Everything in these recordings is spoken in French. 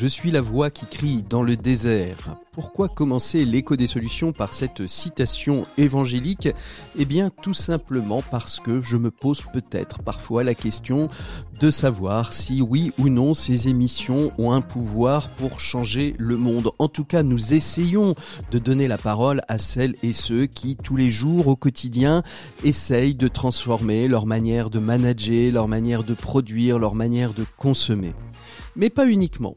Je suis la voix qui crie dans le désert. Pourquoi commencer l'écho des solutions par cette citation évangélique? Eh bien tout simplement parce que je me pose peut-être parfois la question de savoir si oui ou non ces émissions ont un pouvoir pour changer le monde. En tout cas, nous essayons de donner la parole à celles et ceux qui tous les jours au quotidien essayent de transformer leur manière de manager, leur manière de produire, leur manière de consommer. Mais pas uniquement.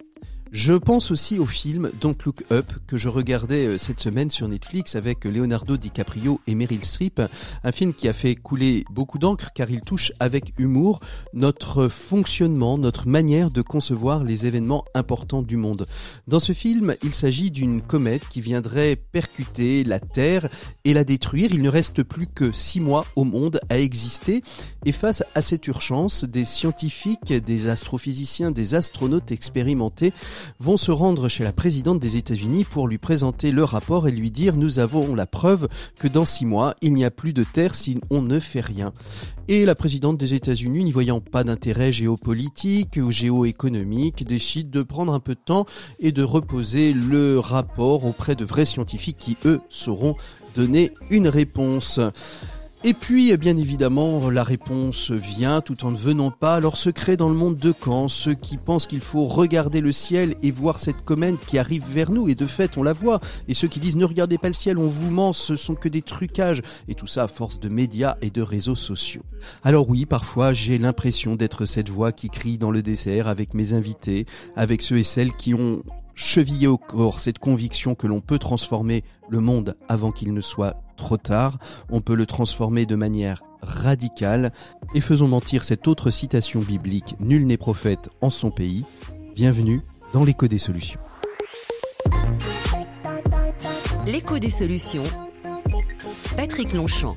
Je pense aussi au film Don't Look Up que je regardais euh, cette semaine sur Netflix avec Leonardo DiCaprio et Meryl Streep, un film qui a fait couler beaucoup d'encre car il touche avec humour notre fonctionnement, notre manière de concevoir les événements importants du monde. Dans ce film, il s'agit d'une comète qui viendrait percuter la Terre et la détruire. Il ne reste plus que six mois au monde à exister et face à cette urgence, des scientifiques, des astrophysiciens, des astronautes expérimentés vont se rendre chez la présidente des États-Unis pour lui présenter le rapport et lui dire nous avons la preuve que dans six mois, il n'y a plus de terre si on ne fait rien. Et la présidente des États-Unis, n'y voyant pas d'intérêt géopolitique ou géoéconomique, décide de prendre un peu de temps et de reposer le rapport auprès de vrais scientifiques qui, eux, sauront donner une réponse. Et puis, bien évidemment, la réponse vient tout en ne venant pas. Alors se crée dans le monde de camps ceux qui pensent qu'il faut regarder le ciel et voir cette comète qui arrive vers nous, et de fait, on la voit. Et ceux qui disent ne regardez pas le ciel, on vous ment, ce sont que des trucages. Et tout ça à force de médias et de réseaux sociaux. Alors oui, parfois, j'ai l'impression d'être cette voix qui crie dans le dessert avec mes invités, avec ceux et celles qui ont chevillé au corps cette conviction que l'on peut transformer le monde avant qu'il ne soit trop tard, on peut le transformer de manière radicale, et faisons mentir cette autre citation biblique, Nul n'est prophète en son pays. Bienvenue dans l'écho des solutions. L'écho des solutions. Patrick Longchamp.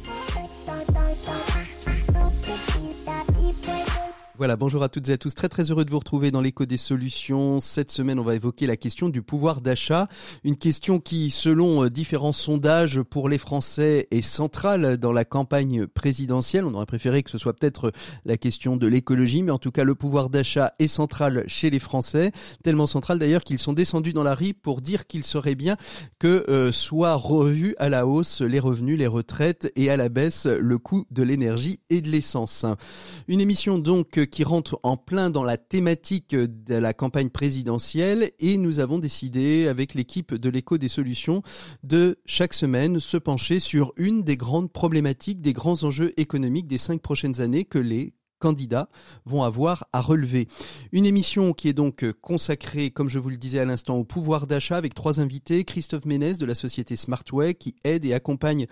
Voilà, bonjour à toutes et à tous. Très très heureux de vous retrouver dans l'écho des solutions. Cette semaine, on va évoquer la question du pouvoir d'achat. Une question qui, selon euh, différents sondages pour les Français, est centrale dans la campagne présidentielle. On aurait préféré que ce soit peut-être la question de l'écologie, mais en tout cas, le pouvoir d'achat est central chez les Français. Tellement central d'ailleurs qu'ils sont descendus dans la rue pour dire qu'il serait bien que euh, soient revus à la hausse les revenus, les retraites et à la baisse le coût de l'énergie et de l'essence. Une émission donc qui rentre en plein dans la thématique de la campagne présidentielle et nous avons décidé avec l'équipe de l'écho des solutions de chaque semaine se pencher sur une des grandes problématiques, des grands enjeux économiques des cinq prochaines années que les candidats vont avoir à relever. Une émission qui est donc consacrée, comme je vous le disais à l'instant, au pouvoir d'achat avec trois invités. Christophe Ménez de la société Smartway qui aide et accompagne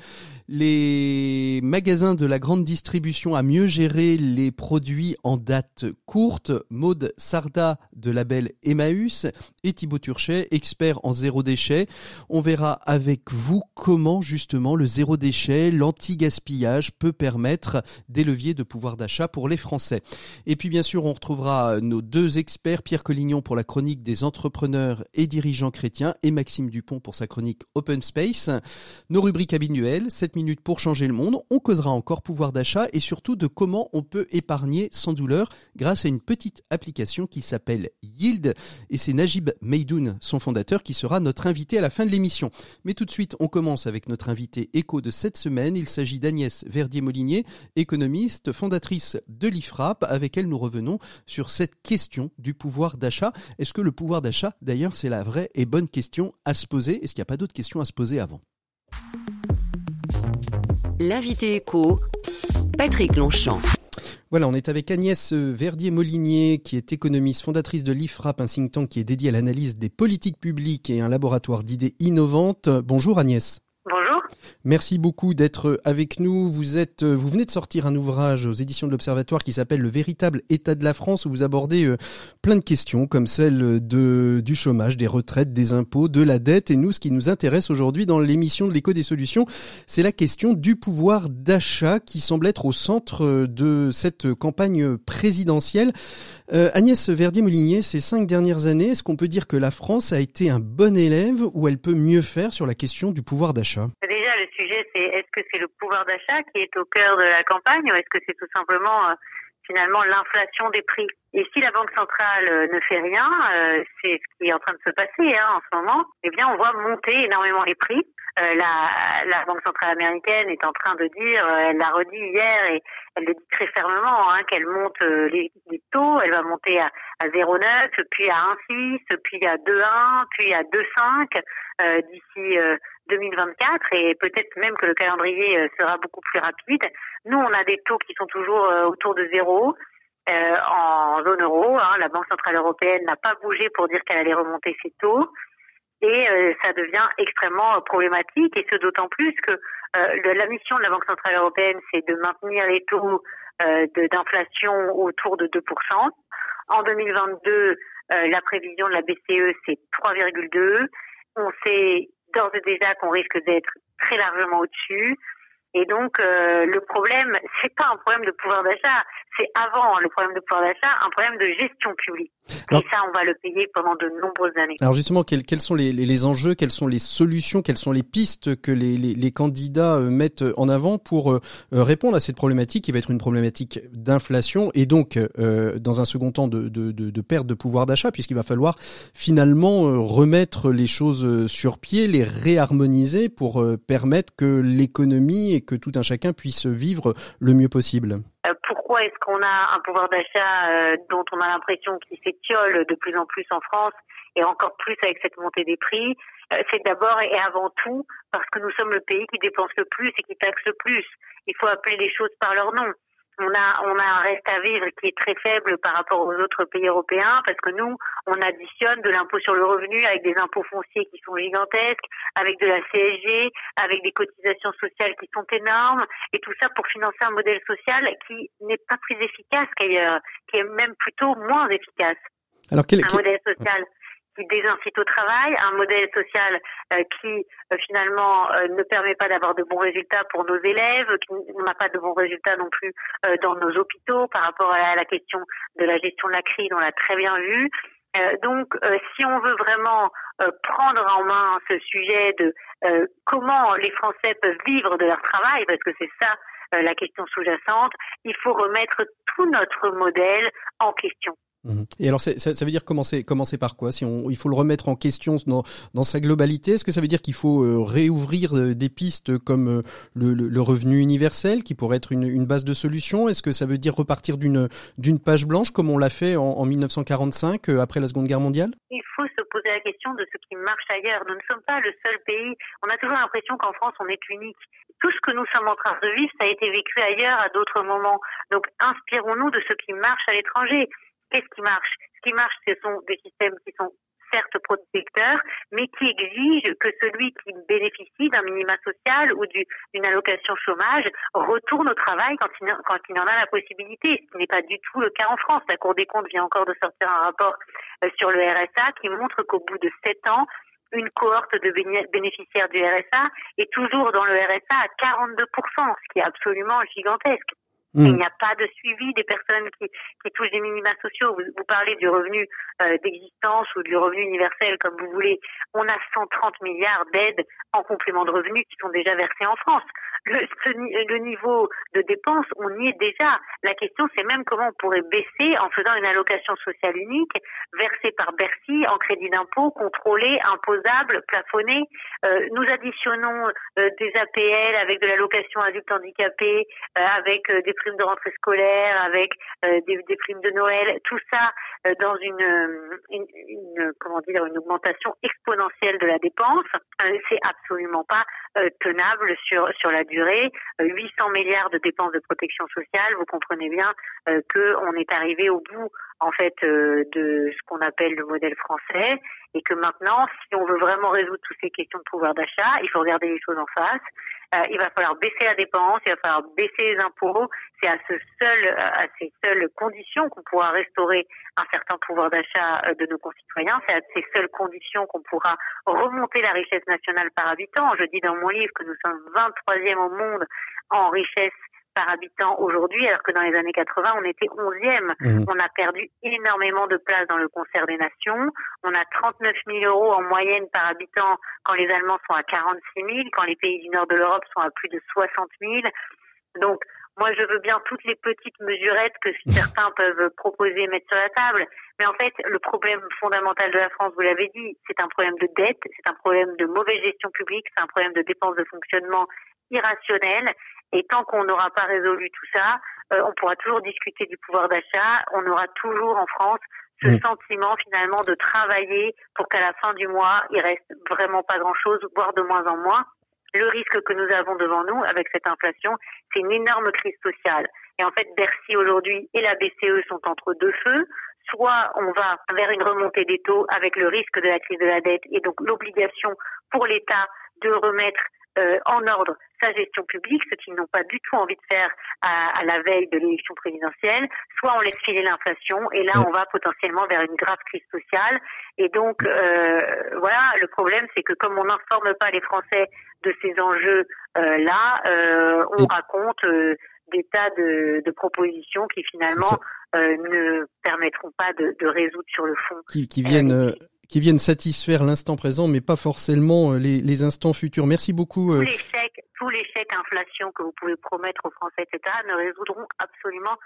les magasins de la grande distribution à mieux gérer les produits en date courte. Maude Sarda de label Emmaüs et Thibaut Turchet, expert en zéro déchet. On verra avec vous comment justement le zéro déchet, l'anti-gaspillage peut permettre des leviers de pouvoir d'achat pour les Français. Et puis bien sûr, on retrouvera nos deux experts, Pierre Collignon pour la chronique des entrepreneurs et dirigeants chrétiens et Maxime Dupont pour sa chronique Open Space. Nos rubriques habituelles, 7 minutes pour changer le monde. On causera encore pouvoir d'achat et surtout de comment on peut épargner sans douleur grâce à une petite application qui s'appelle Yield. Et c'est Najib Meidoun, son fondateur, qui sera notre invité à la fin de l'émission. Mais tout de suite, on commence avec notre invité écho de cette semaine. Il s'agit d'Agnès Verdier-Molinier, économiste, fondatrice de de l'IFRAP. Avec elle, nous revenons sur cette question du pouvoir d'achat. Est-ce que le pouvoir d'achat, d'ailleurs, c'est la vraie et bonne question à se poser? Est-ce qu'il n'y a pas d'autres questions à se poser avant? L'invité écho, Patrick Longchamp. Voilà, on est avec Agnès Verdier-Molinier, qui est économiste, fondatrice de l'IFRAP, un think tank qui est dédié à l'analyse des politiques publiques et un laboratoire d'idées innovantes. Bonjour Agnès. Merci beaucoup d'être avec nous. Vous êtes, euh, vous venez de sortir un ouvrage aux éditions de l'Observatoire qui s'appelle Le véritable état de la France où vous abordez euh, plein de questions comme celle de, du chômage, des retraites, des impôts, de la dette. Et nous, ce qui nous intéresse aujourd'hui dans l'émission de l'écho des solutions, c'est la question du pouvoir d'achat qui semble être au centre euh, de cette campagne présidentielle. Euh, Agnès Verdier-Molinier, ces cinq dernières années, est-ce qu'on peut dire que la France a été un bon élève ou elle peut mieux faire sur la question du pouvoir d'achat? Déjà, le sujet, c'est est-ce que c'est le pouvoir d'achat qui est au cœur de la campagne ou est-ce que c'est tout simplement euh, finalement l'inflation des prix? Et si la Banque centrale euh, ne fait rien, c'est ce qui est en train de se passer hein, en ce moment, eh bien, on voit monter énormément les prix. La, la, Banque centrale américaine est en train de dire, elle l'a redit hier et elle le dit très fermement, hein, qu'elle monte les, les, taux, elle va monter à, à 0,9, puis à 1,6, puis à 2,1, puis à 2,5 euh, d'ici euh, 2024 et peut-être même que le calendrier euh, sera beaucoup plus rapide. Nous, on a des taux qui sont toujours euh, autour de zéro. Euh, en zone euro, hein, la Banque centrale européenne n'a pas bougé pour dire qu'elle allait remonter ses taux et ça devient extrêmement problématique et ce d'autant plus que la mission de la Banque centrale européenne c'est de maintenir les taux d'inflation autour de 2%. En 2022, la prévision de la BCE c'est 3,2. On sait d'ores et déjà qu'on risque d'être très largement au-dessus. Et donc, euh, le problème, c'est pas un problème de pouvoir d'achat, c'est avant le problème de pouvoir d'achat, un problème de gestion publique. et ça, on va le payer pendant de nombreuses années. Alors justement, quels, quels sont les, les, enjeux, quelles sont les solutions, quelles sont les pistes que les, candidats euh, mettent en avant pour euh, répondre à cette problématique qui va être une problématique d'inflation et donc, euh, dans un second temps, de, de, de, de perte de pouvoir d'achat, puisqu'il va falloir finalement remettre les choses sur pied, les réharmoniser pour permettre que l'économie que tout un chacun puisse vivre le mieux possible euh, Pourquoi est-ce qu'on a un pouvoir d'achat euh, dont on a l'impression qu'il s'étiole de plus en plus en France et encore plus avec cette montée des prix euh, C'est d'abord et avant tout parce que nous sommes le pays qui dépense le plus et qui taxe le plus. Il faut appeler les choses par leur nom on a on a un reste à vivre qui est très faible par rapport aux autres pays européens parce que nous on additionne de l'impôt sur le revenu avec des impôts fonciers qui sont gigantesques, avec de la CSG, avec des cotisations sociales qui sont énormes et tout ça pour financer un modèle social qui n'est pas plus efficace qu'ailleurs, qui est même plutôt moins efficace. Alors quel, un modèle social qui désincite au travail, un modèle social euh, qui euh, finalement euh, ne permet pas d'avoir de bons résultats pour nos élèves, qui n'a pas de bons résultats non plus dans nos hôpitaux par rapport à la question de la gestion de la crise, on l'a très bien vu. donc, si on veut vraiment prendre en main ce sujet de comment les Français peuvent vivre de leur travail, parce que c'est ça la question sous-jacente, il faut remettre tout notre modèle en question. Mhm. Et alors, ça, ça, veut dire commencer, commencer par quoi? Si on, il faut le remettre en question dans, dans sa globalité, est-ce que ça veut dire qu'il faut euh, réouvrir euh, des pistes comme euh, le, le, revenu universel, qui pourrait être une, une base de solution? Est-ce que ça veut dire repartir d'une d'une page blanche comme on l'a fait en, en 1945 après la Seconde Guerre mondiale? Il faut se poser la question de ce qui marche ailleurs. Nous ne sommes pas le seul pays. On a toujours l'impression qu'en France on est unique. Tout ce que nous sommes en train de vivre, ça a été vécu ailleurs à d'autres moments. Donc inspirons-nous de ce qui marche à l'étranger qu'est-ce qui marche? Ce qui marche, ce sont des systèmes qui sont certes protecteurs, mais qui exigent que celui qui bénéficie d'un minima social ou d'une allocation chômage retourne au travail quand il, en a la possibilité. Ce n'est pas du tout le cas en France. La Cour des comptes vient encore de sortir un rapport euh, sur le RSA qui montre qu'au bout de sept ans, une cohorte de bénéficiaires du RSA est toujours dans le RSA à 42%, ce qui est absolument gigantesque. Il hmm. n'y a pas de suivi des personnes qui, qui touchent des minima sociaux. Vous, vous parlez du revenu euh, d'existence ou du revenu universel, comme vous voulez. On a 130 milliards d'aides en complément de revenus qui sont déjà versés en France. Le, le niveau de dépenses, on y est déjà. La question, c'est même comment on pourrait baisser en faisant une allocation sociale unique versée par Bercy en crédit d'impôt, contrôlée, imposable, plafonnée. Euh, nous additionnons euh, des APL avec de l'allocation adulte handicapé, avec des primes de rentrée scolaire, avec euh, des, des, primes de Noël, tout ça euh, dans une, une, une, comment dire une augmentation exponentielle de la dépense, euh, c'est absolument pas tenable sur sur la durée. 800 milliards de dépenses de protection sociale, vous comprenez bien que on est arrivé au bout en fait de ce qu'on appelle le modèle français et que maintenant, si on veut vraiment résoudre toutes ces questions de pouvoir d'achat, il faut regarder les choses en face. Euh, il va falloir baisser la dépense, il va falloir baisser les impôts. C'est à à ces seules conditions qu'on pourra restaurer un certain pouvoir d'achat euh, de nos concitoyens. C'est à ces seules conditions qu'on pourra remonter la richesse nationale par habitant. Je dis dans mon livre que nous sommes 23e au monde en richesse par habitant aujourd'hui, alors que dans les années 80, on était 11e. Mmh. On a perdu énormément de place dans le concert des nations. On a 39 000 euros en moyenne par habitant quand les Allemands sont à 46 000, quand les pays du nord de l'Europe sont à plus de 60 000. Donc, moi, je veux bien toutes les petites mesurettes que certains peuvent proposer, mettre sur la table. Mais en fait, le problème fondamental de la France, vous l'avez dit, c'est un problème de dette, c'est un problème de mauvaise gestion publique, c'est un problème de dépenses de fonctionnement irrationnelles. Et tant qu'on n'aura pas résolu tout ça, euh, on pourra toujours discuter du pouvoir d'achat. On aura toujours en France ce mm. sentiment finalement de travailler pour qu'à la fin du mois, il reste vraiment pas grand-chose, voire de moins en moins. Le risque que nous avons devant nous avec cette inflation, c'est une énorme crise sociale. Et en fait, Bercy aujourd'hui et la BCE sont entre deux feux. Soit on va vers une remontée des taux avec le risque de la crise de la dette et donc l'obligation pour l'État de remettre euh, en ordre sa gestion publique, ce qu'ils n'ont pas du tout envie de faire à, la veille de l'élection présidentielle, soit on laisse filer l'inflation et là on va potentiellement vers une grave crise sociale. Et donc euh, voilà, le problème c'est que comme on n'informe pas les Français de ces enjeux euh, là, on raconte des tas de, de, propositions qui finalement ne permettront pas de, de, résoudre sur le fond. Qui, qui viennent qui viennent satisfaire l'instant présent, mais pas forcément euh, les, instants futurs. Merci beaucoup. Euh. Tous les chèques inflation que vous pouvez promettre aux Français, etc., ne résoudront absolument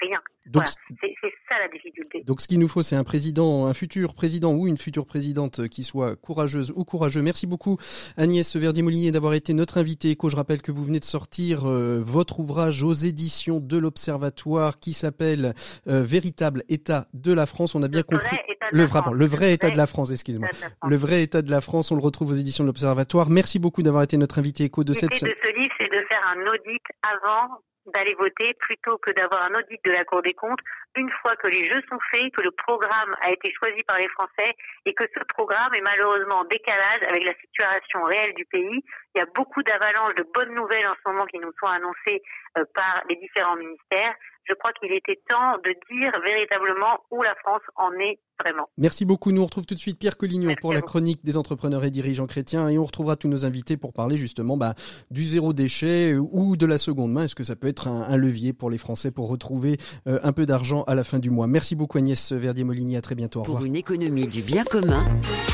rien. Donc, c'est ça la difficulté. Donc ce qu'il nous faut, c'est un président, un futur président ou une future présidente qui soit courageuse ou courageux. Merci beaucoup Agnès Verdier-Molinier d'avoir été notre invitée. Éco, je rappelle que vous venez de sortir euh, votre ouvrage aux éditions de l'Observatoire qui s'appelle euh, Véritable État de la France. On a bien compris le, vrai, le vrai état de la France, excusez-moi. Le vrai état de la France, on le retrouve aux éditions de l'Observatoire. Merci beaucoup d'avoir été notre invité Éco de cette semaine. Ce livre, c'est de faire un audit avant d'aller voter plutôt que d'avoir un audit de la Cour des comptes une fois que les jeux sont faits, que le programme a été choisi par les Français et que ce programme est malheureusement en décalage avec la situation réelle du pays. Il y a beaucoup d'avalanches de bonnes nouvelles en ce moment qui nous sont annoncées euh, par les différents ministères je crois qu'il était temps de dire véritablement où la France en est vraiment. Merci beaucoup. Nous on retrouve tout de suite Pierre Collignon pour la chronique des entrepreneurs et dirigeants chrétiens et on retrouvera tous nos invités pour parler justement bah, du zéro déchet ou de la seconde main. Est-ce que ça peut être un, levier pour les Français pour retrouver euh, un peu d'argent à la fin du mois? Merci beaucoup Agnès Verdier-Molini. À très bientôt. Au revoir. Pour une économie du bien commun,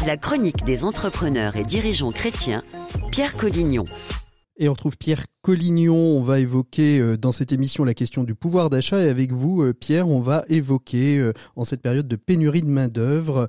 la chronique des entrepreneurs et dirigeants chrétiens, Pierre Collignon. Et on retrouve Pierre Collignon. On va évoquer euh, dans cette émission la question du pouvoir d'achat. Et avec vous, euh, Pierre, on va évoquer euh, en cette période de pénurie de main-d'œuvre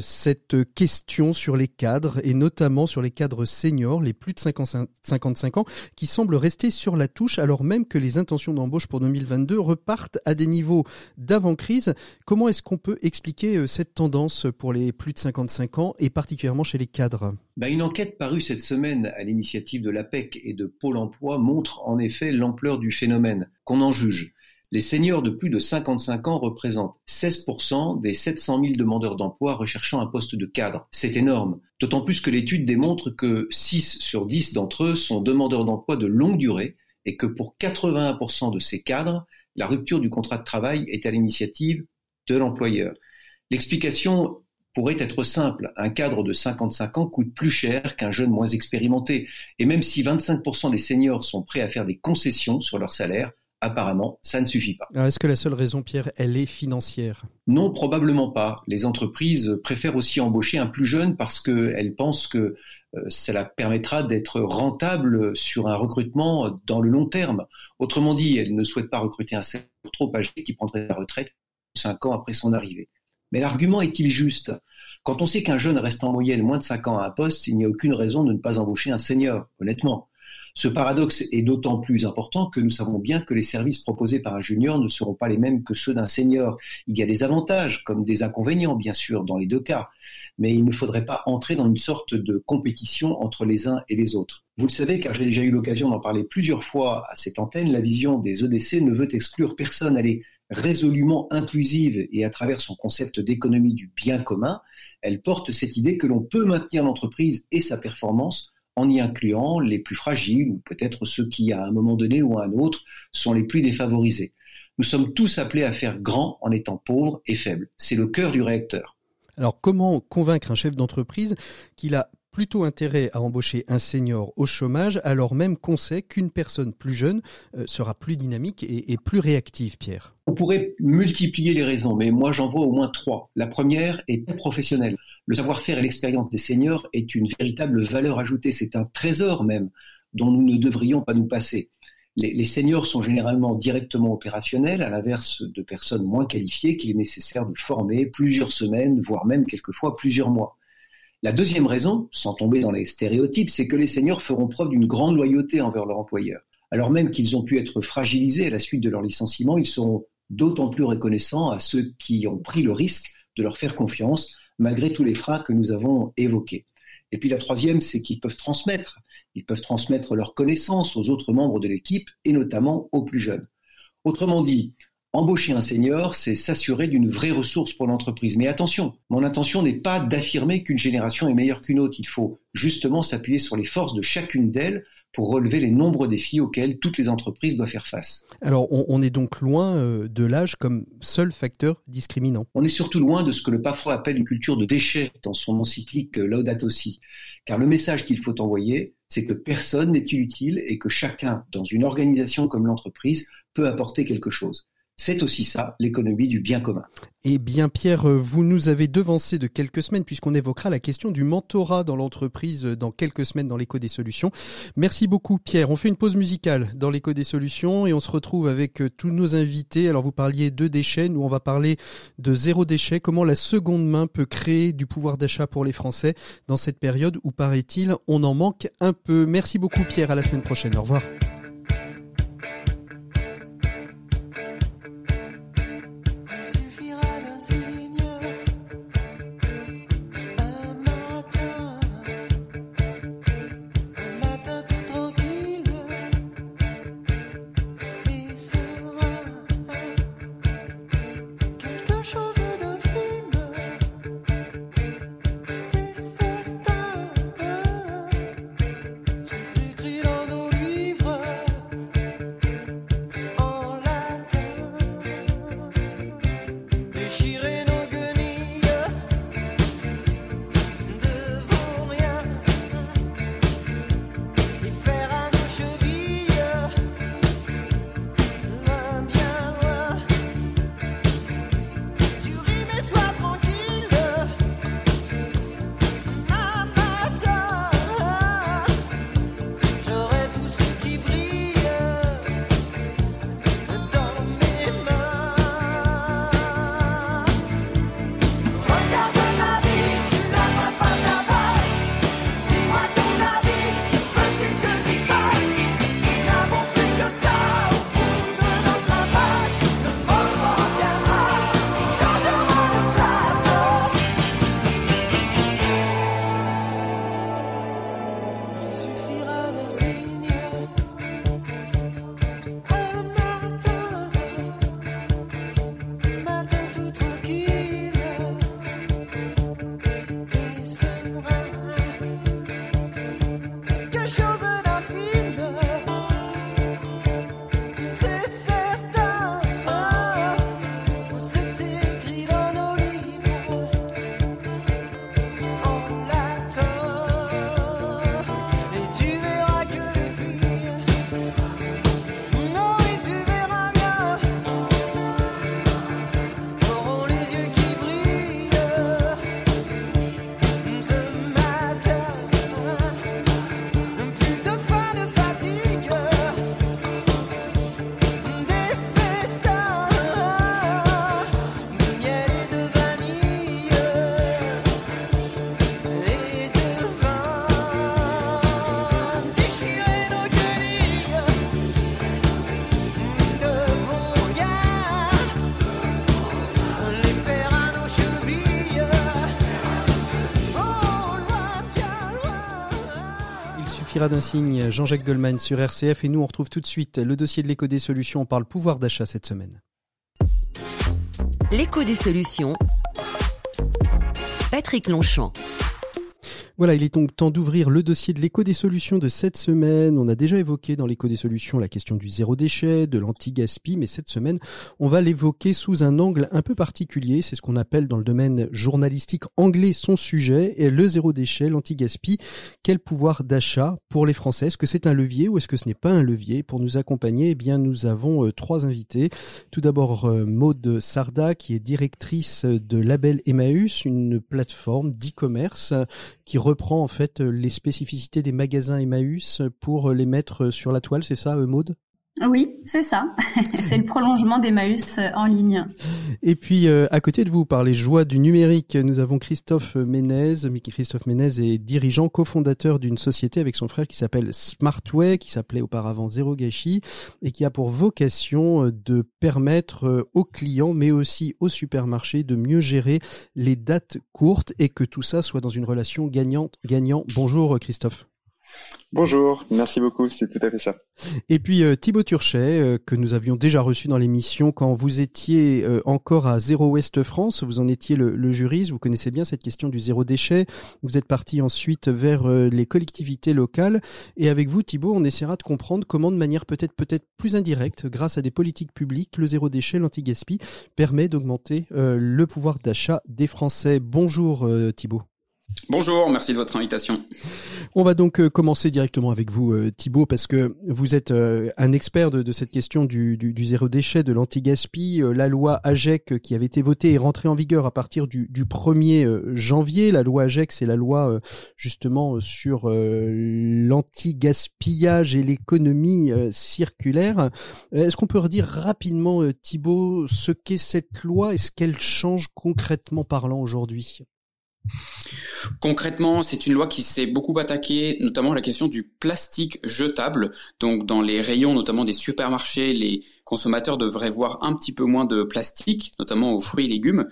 cette question sur les cadres et notamment sur les cadres seniors, les plus de 55 ans, qui semblent rester sur la touche alors même que les intentions d'embauche pour 2022 repartent à des niveaux d'avant-crise. Comment est-ce qu'on peut expliquer cette tendance pour les plus de 55 ans et particulièrement chez les cadres? Bah, Une enquête parue cette semaine à l'initiative de l'APEC et de Pôle emploi montre en effet l'ampleur du phénomène, qu'on en juge. Les seniors de plus de 55 ans représentent 16% des 700 000 demandeurs d'emploi recherchant un poste de cadre. C'est énorme, d'autant plus que l'étude démontre que 6 sur 10 d'entre eux sont demandeurs d'emploi de longue durée et que pour 81% de ces cadres, la rupture du contrat de travail est à l'initiative de l'employeur. L'explication pourrait être simple. Un cadre de 55 ans coûte plus cher qu'un jeune moins expérimenté. Et même si 25% des seniors sont prêts à faire des concessions sur leur salaire, apparemment, ça ne suffit pas. Est-ce que la seule raison, Pierre, elle est financière? Non, probablement pas. Les entreprises préfèrent aussi embaucher un plus jeune parce qu'elles pensent que euh, cela permettra d'être rentable sur un recrutement dans le long terme. Autrement dit, elles ne souhaitent pas recruter un senior trop âgé qui prendrait la retraite cinq ans après son arrivée. Mais l'argument est-il juste? Quand on sait qu'un jeune reste en moyenne moins de 5 ans à un poste, il n'y a aucune raison de ne pas embaucher un senior, honnêtement. Ce paradoxe est d'autant plus important que nous savons bien que les services proposés par un junior ne seront pas les mêmes que ceux d'un senior. Il y a des avantages comme des inconvénients, bien sûr, dans les deux cas. Mais il ne faudrait pas entrer dans une sorte de compétition entre les uns et les autres. Vous le savez, car j'ai déjà eu l'occasion d'en parler plusieurs fois à cette antenne, la vision des EDC ne veut exclure personne. Elle résolument inclusive et à travers son concept d'économie du bien commun, elle porte cette idée que l'on peut maintenir l'entreprise et sa performance en y incluant les plus fragiles ou peut-être ceux qui, à un moment donné ou à un autre, sont les plus défavorisés. Nous sommes tous appelés à faire grand en étant pauvres et faibles. C'est le cœur du réacteur. Alors comment convaincre un chef d'entreprise qu'il a plutôt intérêt à embaucher un senior au chômage alors même qu'on sait qu'une personne plus jeune euh, sera plus dynamique et, plus réactive, Pierre On pourrait multiplier les raisons, mais moi j'en vois au moins trois. La première est professionnelle. Le savoir-faire et l'expérience des seniors est une véritable valeur ajoutée, c'est un trésor même dont nous ne devrions pas nous passer. Les, les, seniors sont généralement directement opérationnels, à l'inverse de personnes moins qualifiées qu'il est nécessaire de former plusieurs semaines, voire même quelquefois plusieurs mois. La deuxième raison, sans tomber dans les stéréotypes, c'est que les seniors feront preuve d'une grande loyauté envers leur employeur. Alors même qu'ils ont pu être fragilisés à la suite de leur licenciement, ils seront d'autant plus reconnaissants à ceux qui ont pris le risque de leur faire confiance, malgré tous les freins que nous avons évoqués. Et puis la troisième, c'est qu'ils peuvent transmettre. Ils peuvent transmettre leurs connaissances aux autres membres de l'équipe et notamment aux plus jeunes. Autrement dit, embaucher un senior, c'est s'assurer d'une vraie ressource pour l'entreprise. Mais attention, mon intention n'est pas d'affirmer qu'une génération est meilleure qu'une autre. Il faut justement s'appuyer sur les forces de chacune d'elles pour relever les nombreux défis auxquels toutes les entreprises doivent faire face. Alors, on, est donc loin euh, de l'âge comme seul facteur discriminant. On est surtout loin de ce que le parfois appelle une culture de déchets dans son encyclique euh, Laudato Si. Car le message qu'il faut envoyer, c'est que personne n'est inutile et que chacun, dans une organisation comme l'entreprise, peut apporter quelque chose. C'est aussi ça, l'économie du bien commun. Eh bien, Pierre, vous nous avez devancé de quelques semaines puisqu'on évoquera la question du mentorat dans l'entreprise dans quelques semaines dans l'écho des solutions. Merci beaucoup, Pierre. On fait une pause musicale dans l'écho des solutions et on se retrouve avec euh, tous nos invités. Alors, vous parliez de déchets. Nous, on va parler de zéro déchet. Comment la seconde main peut créer du pouvoir d'achat pour les Français dans cette période où, paraît-il, on en manque un peu. Merci beaucoup, Pierre. À la semaine prochaine. Au revoir. D'un signe, Jean-Jacques Goldman sur RCF et nous on retrouve tout de suite le dossier de l'écho des solutions. On parle pouvoir d'achat cette semaine. L'écho des solutions. Patrick Longchamp. Voilà, il est donc temps d'ouvrir le dossier de l'éco des solutions de cette semaine. On a déjà évoqué dans l'éco des solutions la question du zéro déchet, de l'anti-gaspi, mais cette semaine, on va l'évoquer sous un angle un peu particulier. C'est ce qu'on appelle dans le domaine journalistique anglais son sujet, et le zéro déchet, l'anti-gaspi. Quel pouvoir d'achat pour les Français? Est-ce que c'est un levier ou est-ce que ce n'est pas un levier? Pour nous accompagner, eh bien, nous avons euh, trois invités. Tout d'abord, euh, Maude Sarda, qui est directrice de Label Emmaüs, une plateforme d'e-commerce qui reprend en fait les spécificités des magasins Emmaüs pour les mettre sur la toile, c'est ça, Maude? Oui, c'est ça. c'est le prolongement d'Emmaüs en ligne. Et puis, euh, à côté de vous, par les joies du numérique, nous avons Christophe Ménez. Christophe Ménez est dirigeant, cofondateur d'une société avec son frère qui s'appelle Smartway, qui s'appelait auparavant Zero Gashi, et qui a pour vocation euh, de permettre euh, aux clients, mais aussi aux supermarchés, de mieux gérer les dates courtes et que tout ça soit dans une relation gagnante-gagnant. Bonjour Christophe. Bonjour, merci beaucoup, c'est tout à fait ça. Et puis euh, Thibaut Turchet, euh, que nous avions déjà reçu dans l'émission quand vous étiez euh, encore à Zéro Ouest France, vous en étiez le, juriste, vous connaissez bien cette question du zéro déchet, vous êtes parti ensuite vers les collectivités locales, et avec vous Thibaut, on essaiera de comprendre comment de manière peut-être peut-être plus indirecte, grâce à des politiques publiques, le zéro déchet, l'anti-gaspi, permet d'augmenter le pouvoir d'achat des Français. Bonjour Thibaut. Bonjour, merci de votre invitation. On va donc euh, commencer directement avec vous, euh, Thibault, parce que vous êtes euh, un expert de, cette question du, zéro déchet, de l'anti-gaspi. La loi AGEC qui avait été votée est rentrée en vigueur à partir du, 1er janvier. La loi AGEC, c'est la loi justement sur l'anti-gaspillage et l'économie circulaire. Est-ce qu'on peut redire rapidement, Thibault, ce qu'est cette loi et ce qu'elle change concrètement parlant aujourd'hui? Concrètement, c'est une loi qui s'est beaucoup attaquée notamment la question du plastique jetable. Donc dans les rayons notamment des supermarchés, les consommateurs devraient voir un petit peu moins de plastique, notamment aux fruits et légumes.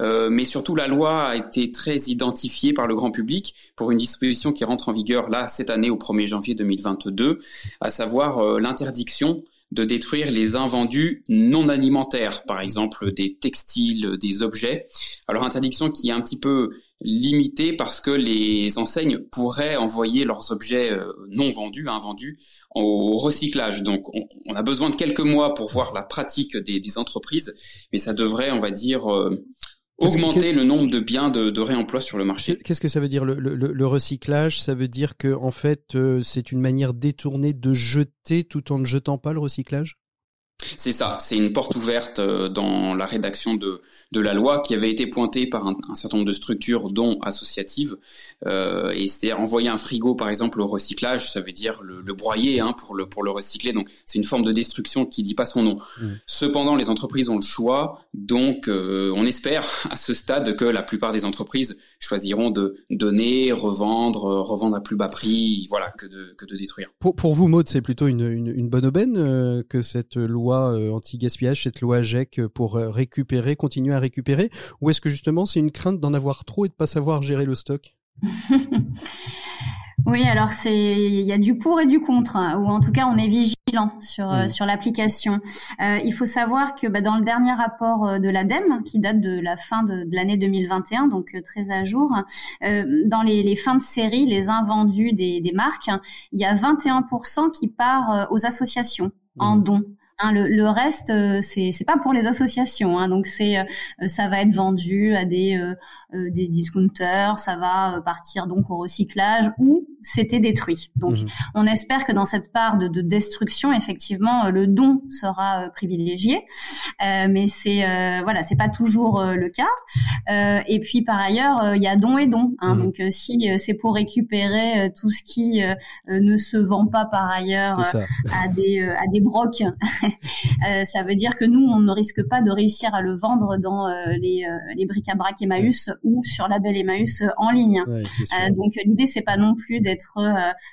Euh, mais surtout, la loi a été très identifiée par le grand public pour une disposition qui rentre en vigueur là cette année au 1er janvier 2022, à savoir euh, l'interdiction de détruire les invendus non alimentaires, par exemple des textiles, des objets. Alors interdiction qui est un petit peu limité parce que les enseignes pourraient envoyer leurs objets euh, non vendus, invendus, au recyclage. Donc on, a besoin de quelques mois pour voir la pratique des, entreprises, mais ça devrait, on va dire, euh, augmenter le nombre de biens de, réemploi sur le marché. Qu'est-ce que ça veut dire le, recyclage? Ça veut dire que en fait, euh, c'est une manière détournée de jeter tout en ne jetant pas le recyclage? C'est ça, c'est une porte ouverte euh, dans la rédaction de, de la loi qui avait été pointée par un, certain nombre de structures, dont associatives. Euh, et c'était envoyer un frigo, par exemple, au recyclage, ça veut dire le, le broyer hein, pour, le, pour le recycler. Donc c'est une forme de destruction qui dit pas son nom. Mmh. Cependant, les entreprises ont le choix, donc euh, on espère à ce stade que la plupart des entreprises choisiront de donner, revendre, revendre à plus bas prix, voilà, que de, que de détruire. Pour, pour vous, Maud, c'est plutôt une, une, une bonne aubaine euh, que cette loi euh, anti-gaspillage, cette loi GEC euh, pour euh, récupérer, continuer à récupérer Ou est-ce que justement c'est une crainte d'en avoir trop et de pas savoir gérer le stock? Oui, alors c'est il y a du pour et du contre, hein, ou en tout cas on est vigilant sur mmh. sur l'application. il faut savoir que bah, dans le dernier rapport de l'ADEME, qui date de la fin de, l'année 2021, donc très à jour, dans les, fins de série, les invendus des, des marques, il y a 21% qui part aux associations en mmh. Hein, le, reste, euh, c'est c'est pas pour les associations. Hein, donc c'est euh, ça va être vendu à des euh, des discounters, ça va partir donc au recyclage ou c'était détruit. Donc mhm. on espère que dans cette part de, de destruction, effectivement, le don sera privilégié, mais c'est voilà, c'est pas toujours le cas. et puis par ailleurs, il y a don et don. Hein, mhm. Donc si c'est pour récupérer tout ce qui ne se vend pas par ailleurs à des à des brocs Euh, ça veut dire que nous, on ne risque pas de réussir à le vendre dans euh, les, euh, les bric-à-brac Emmaüs ou sur la belle Emmaüs en ligne. donc l'idée, c'est pas non plus d'être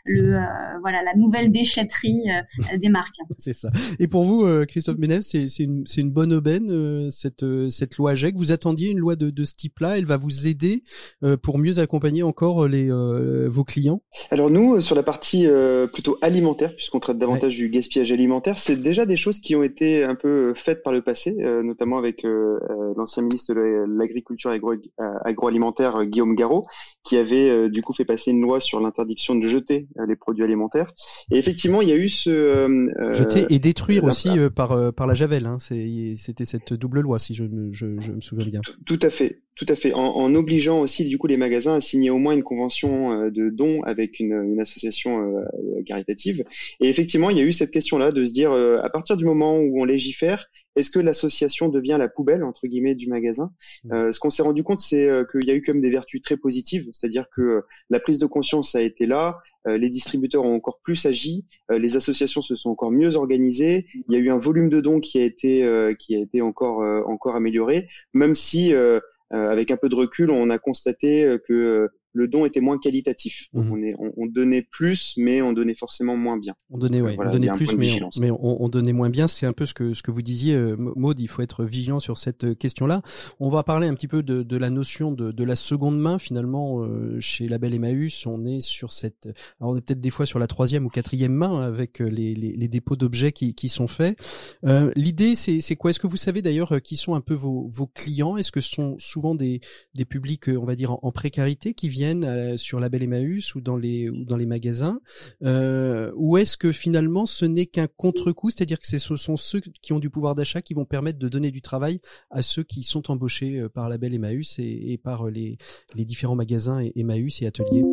le voilà la nouvelle déchetterie des marques. c'est ça. Et pour vous, Christophe Ménez, c'est une, une bonne aubaine cette cette loi AGEC. Vous attendiez une loi de, de ce type-là? Elle va vous aider pour mieux accompagner encore les vos clients? Alors nous, sur la partie plutôt alimentaire, puisqu'on traite davantage du gaspillage alimentaire, c'est déjà des choses qui ont été un peu faites par le passé, notamment avec l'ancien ministre de l'Agriculture agro agroalimentaire Guillaume Garot, qui avait du coup fait passer une loi sur l'interdiction de jeter les produits alimentaires. Et effectivement, il y a eu ce jeter et détruire aussi par par la javel. Hein. C'était cette double loi, si je me, je, je me souviens bien. Tout à fait. Tout à fait, en, en, obligeant aussi du coup les magasins à signer au moins une convention euh, de don avec une, une association euh, caritative. Et effectivement, il y a eu cette question-là de se dire euh, à partir du moment où on légifère, est-ce que l'association devient la poubelle entre guillemets du magasin? Mmh. Ce qu'on s'est rendu compte, c'est qu'il y a eu comme des vertus très positives, c'est-à-dire que la prise de conscience a été là, les distributeurs ont encore plus agi, les associations se sont encore mieux organisées, il y a eu un volume de dons qui a été qui a été encore encore amélioré, même si euh, avec un peu de recul, on a constaté euh, que euh, le don était moins qualitatif. Mhm. on, est, on, donnait plus, mais on donnait forcément moins bien. On donnait, ouais, on donnait plus, mais, on, mais on, donnait moins bien. C'est un peu ce que ce que vous disiez, euh, Maud. Il faut être vigilant sur cette euh, question-là. On va parler un petit peu de, de la notion de, de la seconde main. Finalement, euh, chez Label Emmaüs, on est sur cette. Alors on est peut-être des fois sur la troisième ou quatrième main avec les, les, les dépôts d'objets qui, qui sont faits. Euh, L'idée, c'est quoi? Est-ce que vous savez d'ailleurs qui sont un peu vos, vos clients? Est-ce que ce sont souvent des, des publics, on va dire, en, en précarité qui viennent euh, sur la Belle Emmaüs ou dans les magasins euh, ou est-ce que finalement ce n'est qu'un contre-coup, c'est-à-dire que ce sont ceux qui ont du pouvoir d'achat qui vont permettre de donner du travail à ceux qui sont embauchés euh, par la Belle Emmaüs et, par les, les différents magasins Emmaüs et ateliers?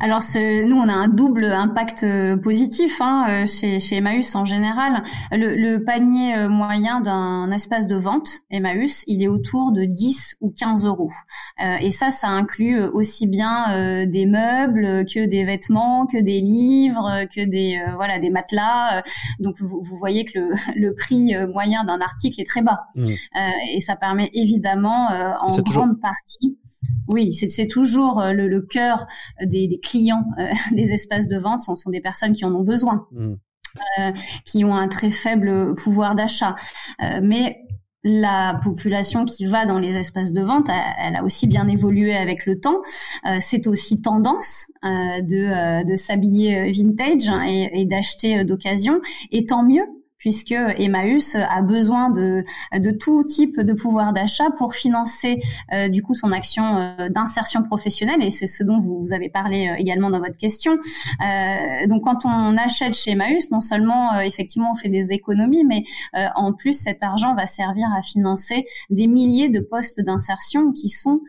Alors nous, on a un double impact euh, positif hein, euh, chez, chez Emmaüs en général. Le, panier euh, moyen d'un espace de vente Emmaüs, il est autour de 10 ou 15 euros. et ça, ça inclut aussi bien des meubles que des vêtements, que des livres, que des voilà des matelas. Donc vous, voyez que le, le prix moyen d'un article est très bas. Mmh. et ça permet évidemment en grande partie oui, c'est toujours euh, le, cœur des, clients euh, des espaces de vente, ce sont des personnes qui en ont besoin. Mmh. Euh, qui ont un très faible pouvoir d'achat. mais la population qui va dans les espaces de vente, elle, a aussi bien évolué avec le temps. c'est aussi tendance de, de s'habiller vintage et, et d'acheter d'occasion. Et tant mieux, puisque Emmaüs a besoin de, de tout type de pouvoir d'achat pour financer euh, du coup son action euh, d'insertion professionnelle et c'est ce dont vous, avez parlé euh, également dans votre question. donc quand on achète chez Emmaüs, non seulement effectivement on fait des économies, mais en plus cet argent va servir à financer des milliers de postes d'insertion qui sont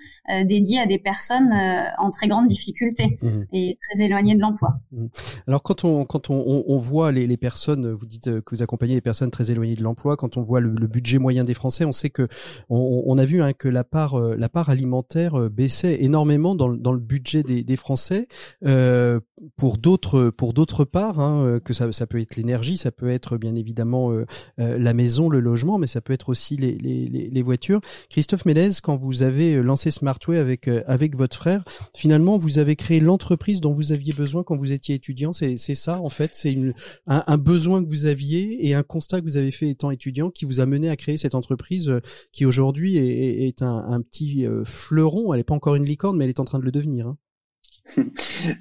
dédiés à des personnes en très grande difficulté mmh. et très éloignées de l'emploi. Mmh. Alors quand on quand on, on voit les, les personnes, vous dites que vous accompagnez accompagner les personnes très éloignées de l'emploi. Quand on voit le, budget moyen des Français, on sait que on, a vu hein, que la part euh, alimentaire euh, baissait énormément dans, le budget des, Français. Euh, pour d'autres pour d'autres parts, hein, que ça, peut être l'énergie, ça peut être bien évidemment la maison, le logement, mais ça peut être aussi les, voitures. Christophe Mélez, quand vous avez lancé Smartway avec avec votre frère, finalement vous avez créé l'entreprise dont vous aviez besoin quand vous étiez étudiant. C'est ça en fait, c'est un, besoin que vous aviez un constat que vous avez fait étant étudiant qui vous a mené à créer cette entreprise euh, qui aujourd'hui est, un, petit euh, fleuron. Elle n'est pas encore une licorne, mais elle est en train de le devenir. Hein.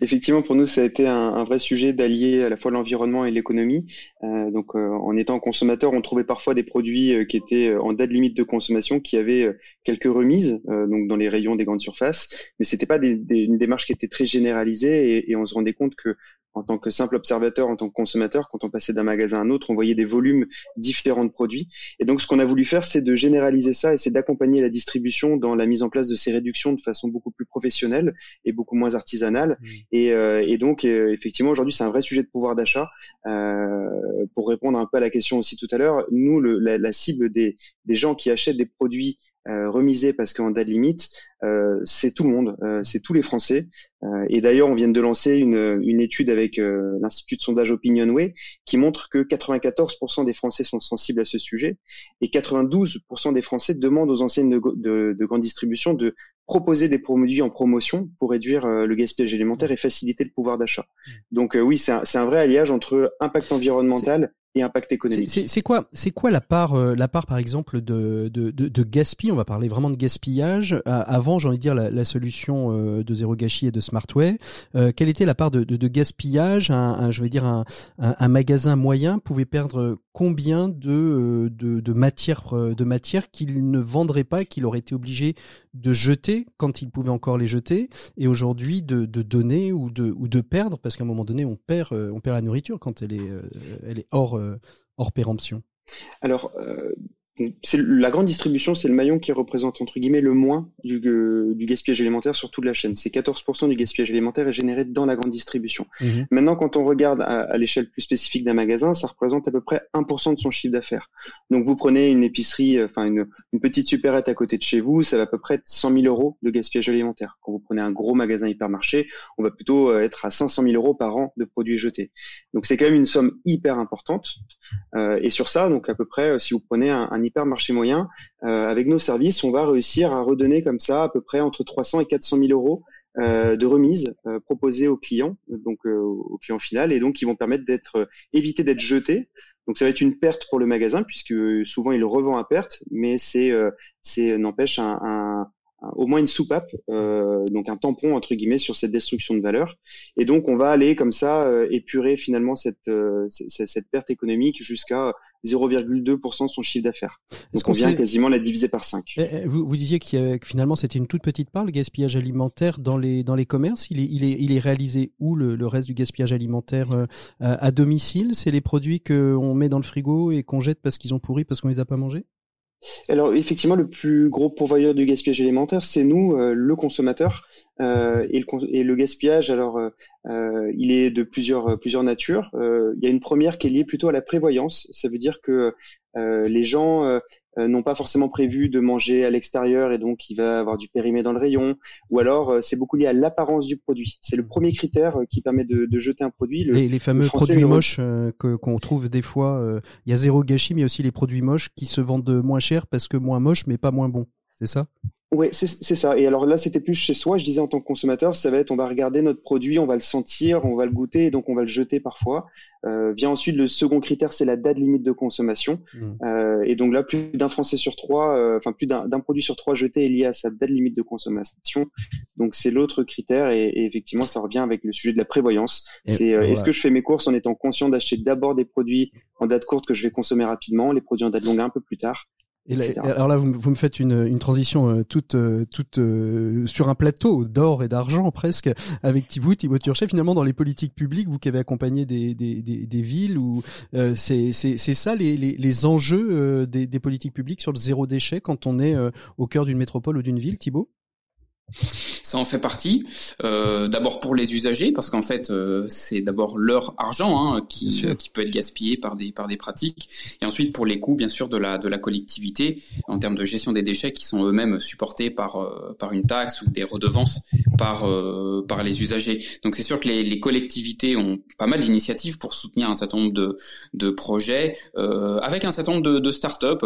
Effectivement, pour nous, ça a été un, vrai sujet d'allier à la fois l'environnement et l'économie. Euh, donc, en étant consommateur, on trouvait parfois des produits qui étaient en date limite de consommation, qui avaient quelques remises, donc dans les rayons des grandes surfaces, mais c'était pas une démarche qui était très généralisée, et, et on se rendait compte que en tant que simple observateur, en tant que consommateur, quand on passait d'un magasin à un autre, on voyait des volumes différents de produits. Et donc, ce qu'on a voulu faire, c'est de généraliser ça et c'est d'accompagner la distribution dans la mise en place de ces réductions de façon beaucoup plus professionnelle et beaucoup moins artisanale. Mmh. Et, euh, et, donc, euh, effectivement, aujourd'hui, c'est un vrai sujet de pouvoir d'achat. Euh, pour répondre un peu à la question aussi tout à l'heure, nous, le, la, la, cible des, des gens qui achètent des produits euh, remisé parce qu'en date limite, euh, c'est tout le monde, euh, c'est tous les Français. et d'ailleurs, on vient de lancer une, une étude avec l'institut de sondage Opinionway qui montre que 94% des Français sont sensibles à ce sujet et 92% des Français demandent aux enseignes de, de, de grande distribution de proposer des produits en promotion pour réduire le gaspillage alimentaire et faciliter le pouvoir d'achat. Mmh. Donc oui, c'est un, un, vrai alliage entre impact environnemental et impact économique. C'est quoi, c'est quoi la part, euh, la part par exemple de, de, de, de gaspillage? On va parler vraiment de gaspillage. Euh, avant, j'ai envie de dire la, la solution euh, de zéro gâchis et de Smartway. quelle était la part de, de gaspillage? Un, je vais dire un, un, magasin moyen pouvait perdre combien de, de, de matières de matière qu'il ne vendrait pas, qu'il aurait été obligé de jeter quand il pouvait encore les jeter, et aujourd'hui de, de donner ou de, ou de perdre, parce qu'à un moment donné, on perd, on perd la nourriture quand elle est, elle est hors euh, hors péremption. Alors, euh, la grande distribution, c'est le maillon qui représente entre guillemets le moins du, du gaspillage alimentaire sur toute la chaîne. C'est 14% du gaspillage alimentaire est généré dans la grande distribution. Mhm. Maintenant, quand on regarde à, l'échelle plus spécifique d'un magasin, ça représente à peu près 1% de son chiffre d'affaires. Donc, vous prenez une épicerie, euh, enfin une, une, petite supérette à côté de chez vous, ça va à peu près 100 000 euros de gaspillage alimentaire. Quand vous prenez un gros magasin hypermarché, on va plutôt euh, être à 500 000 euros par an de produits jetés. Donc, c'est quand même une somme hyper importante. Euh, et sur ça, donc à peu près, euh, si vous prenez un, un hypermarché moyen, euh, avec nos services, on va réussir à redonner comme ça à peu près entre 300 et 400 000 euros euh, de remise euh, proposées aux clients, donc aux clients final, et donc qui vont permettre d'être éviter d'être jetés. Donc ça va être une perte pour le magasin puisque souvent il revend à perte, mais c'est c'est n'empêche un, un, au moins une soupape, euh, donc un tampon entre guillemets sur cette destruction de valeur. Et donc on va aller comme ça euh, épurer finalement cette, euh, cette perte économique jusqu'à 0,2% de son chiffre d'affaires. Donc on vient quasiment la diviser par 5. Eh, eh, vous, vous disiez que finalement c'était une toute petite part le gaspillage alimentaire dans les dans les commerces. Il est il est il est réalisé où le, le reste du gaspillage alimentaire euh, à domicile? C'est les produits qu'on met dans le frigo et qu'on jette parce qu'ils ont pourri parce qu'on les a pas mangés? Alors effectivement, le plus gros pourvoyeur du gaspillage alimentaire, c'est nous, euh, le consommateur. Euh, et, le, et, le, gaspillage, alors, euh, il est de plusieurs plusieurs natures. il y a une première qui est liée plutôt à la prévoyance. Ça veut dire que les gens euh, n'ont pas forcément prévu de manger à l'extérieur et donc il va avoir du périmé dans le rayon. Ou alors euh, c'est beaucoup lié à l'apparence du produit. C'est le premier critère euh, qui permet de, de jeter un produit. Le, les, les fameux produits moches que qu'on trouve des fois. Il y a zéro gâchis, mais aussi les produits moches qui se vendent moins cher parce que moins moches, mais pas moins bons. C'est ça? Oui, c'est ça. Et alors là, c'était plus chez soi. Je disais en tant que consommateur, ça va être, on va regarder notre produit, on va le sentir, on va le goûter, et donc on va le jeter parfois. Euh, vient ensuite le second critère, c'est la date limite de consommation. Mmh. Euh, et donc là, plus d'un Français sur trois, euh, enfin plus d'un produit sur trois jeté est lié à sa date limite de consommation. Donc c'est l'autre critère, et, effectivement, ça revient avec le sujet de la prévoyance. C'est euh, est-ce que je fais mes courses en étant conscient d'acheter d'abord des produits en date courte que je vais consommer rapidement, les produits en date longue un peu plus tard, alors là, vous, vous, me faites une, une transition euh, toute, euh, toute euh, sur un plateau d'or et d'argent presque avec vous, Thibaut Turchet. Finalement, dans les politiques publiques, vous qui avez accompagné des, des, des, des villes, où c'est ça les, les, les enjeux des, des, politiques publiques sur le zéro déchet quand on est au cœur d'une métropole ou d'une ville, Thibaut? Ça en fait partie. Euh, d'abord pour les usagers, parce qu'en fait, euh, c'est d'abord leur argent hein, qui, qui peut être gaspillé par des par des pratiques, et ensuite pour les coûts, bien sûr, de la de la collectivité en termes de gestion des déchets qui sont eux-mêmes supportés par euh, par une taxe ou des redevances par par les usagers. Donc c'est sûr que les, les collectivités ont pas mal d'initiatives pour soutenir un certain nombre de de projets, avec un certain nombre de, de start-up.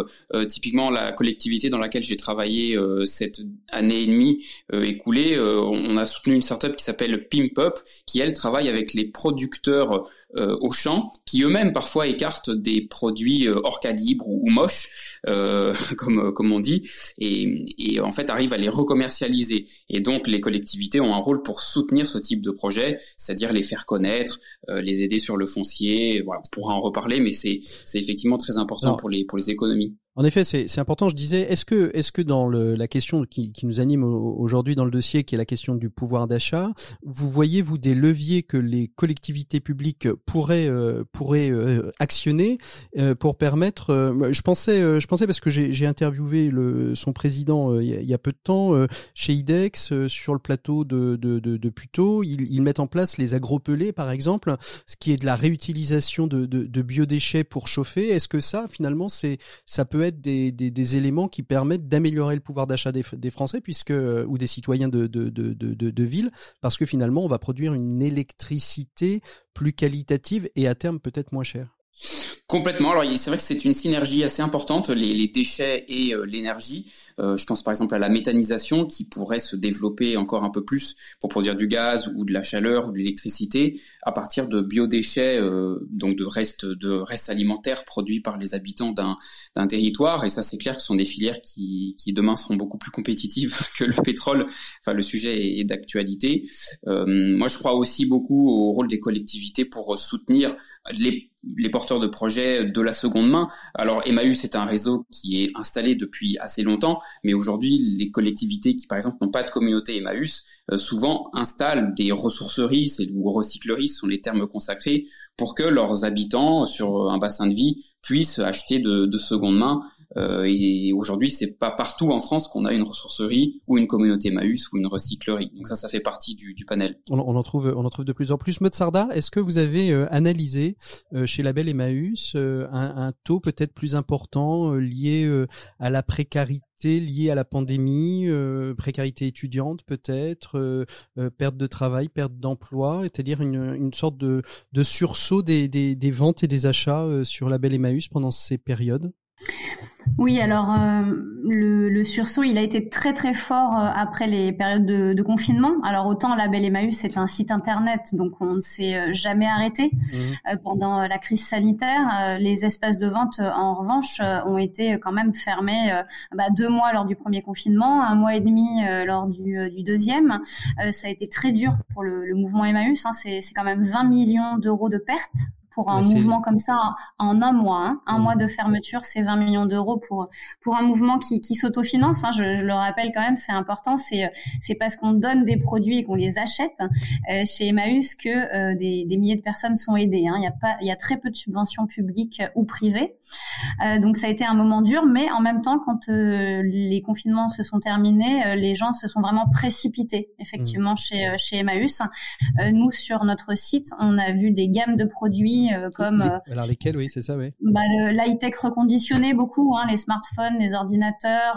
typiquement, la collectivité dans laquelle j'ai travaillé cette année et demie écoulée euh, on a soutenu une startup qui s'appelle Pimp qui elle travaille avec les producteurs euh, au champ, qui eux-mêmes parfois écartent des produits euh, hors calibre ou, moches, comme comme on dit, et, et en fait arrivent à les recommercialiser. Et donc les collectivités ont un rôle pour soutenir ce type de projet, c'est-à-dire les faire connaître, les aider sur le foncier. Voilà, on pourra en reparler, mais c'est c'est effectivement très important pour les pour les économies. En effet, c'est important. Je disais, est-ce que, est-ce que dans le, la question qui, qui nous anime aujourd'hui dans le dossier, qui est la question du pouvoir d'achat, vous voyez vous des leviers que les collectivités publiques pourraient euh, pourraient euh, actionner euh, pour permettre. je pensais, je pensais parce que j'ai interviewé le, son président il y, a, peu de temps chez IDEX sur le plateau de de, de, de Puteaux. Ils, ils, mettent en place les agropelés, par exemple, ce qui est de la réutilisation de, de, de biodéchets pour chauffer. Est-ce que ça, finalement, c'est ça peut être des, éléments qui permettent d'améliorer le pouvoir d'achat des, Français puisque euh, ou des citoyens de, de, de ville parce que finalement on va produire une électricité plus qualitative et à terme peut-être moins chère. Complètement. Alors c'est vrai que c'est une synergie assez importante, les, les déchets et euh, l'énergie. Euh, je pense par exemple à la méthanisation qui pourrait se développer encore un peu plus pour produire du gaz ou de la chaleur ou de l'électricité à partir de biodéchets, euh, donc de restes de restes alimentaires produits par les habitants d'un territoire. Et ça c'est clair que ce sont des filières qui, qui demain seront beaucoup plus compétitives que le pétrole. Enfin le sujet est, d'actualité. Euh, moi je crois aussi beaucoup au rôle des collectivités pour soutenir les les porteurs de projets de la seconde main. Alors Emmaüs est un réseau qui est installé depuis assez longtemps, mais aujourd'hui les collectivités qui par exemple n'ont pas de communauté Emmaüs euh, souvent installent des ressourceries ou recycleries sont les termes consacrés pour que leurs habitants sur un bassin de vie puissent acheter de, de seconde main et aujourd'hui, c'est pas partout en France qu'on a une ressourcerie ou une communauté Maüs ou une recyclerie. Donc ça, ça fait partie du, du panel. On, on, en trouve, on en trouve de plus en plus. Motsarda, est-ce que vous avez euh, analysé euh, chez Label et Maüs un, un, taux peut-être plus important lié à la précarité lié à la pandémie, précarité étudiante peut-être, perte de travail, perte d'emploi, c'est-à-dire une, une, sorte de, de sursaut des, des, des, ventes et des achats sur Label Emmaüs pendant ces périodes? Oui, alors euh, le, le, sursaut, il a été très très fort euh, après les périodes de, de, confinement. Alors autant la Belle Emmaüs, c'est un site internet, donc on ne s'est euh, jamais arrêté mmh. pendant la crise sanitaire. les espaces de vente, en revanche, ont été quand même fermés bah, deux mois lors du premier confinement, un mois et demi lors du, du deuxième. ça a été très dur pour le, le mouvement Emmaüs. Hein. C'est quand même 20 millions d'euros de pertes pour un mouvement comme ça en un mois. Hein. Un mm. mois de fermeture, c'est 20 millions d'euros pour pour un mouvement qui, qui s'autofinance. Hein. Je, je, le rappelle quand même, c'est important. C'est c'est parce qu'on donne des produits et qu'on les achète euh, chez Emmaüs que euh, des, des, milliers de personnes sont aidées. Hein. Il y a pas, il y a très peu de subventions publiques ou privées. Euh, donc ça a été un moment dur, mais en même temps, quand euh, les confinements se sont terminés, euh, les gens se sont vraiment précipités effectivement mm. chez chez Emmaüs. nous sur notre site, on a vu des gammes de produits euh, comme. Euh, alors lesquels, oui, c'est ça, oui. Bah, L'high-tech reconditionné beaucoup, hein, les smartphones, les ordinateurs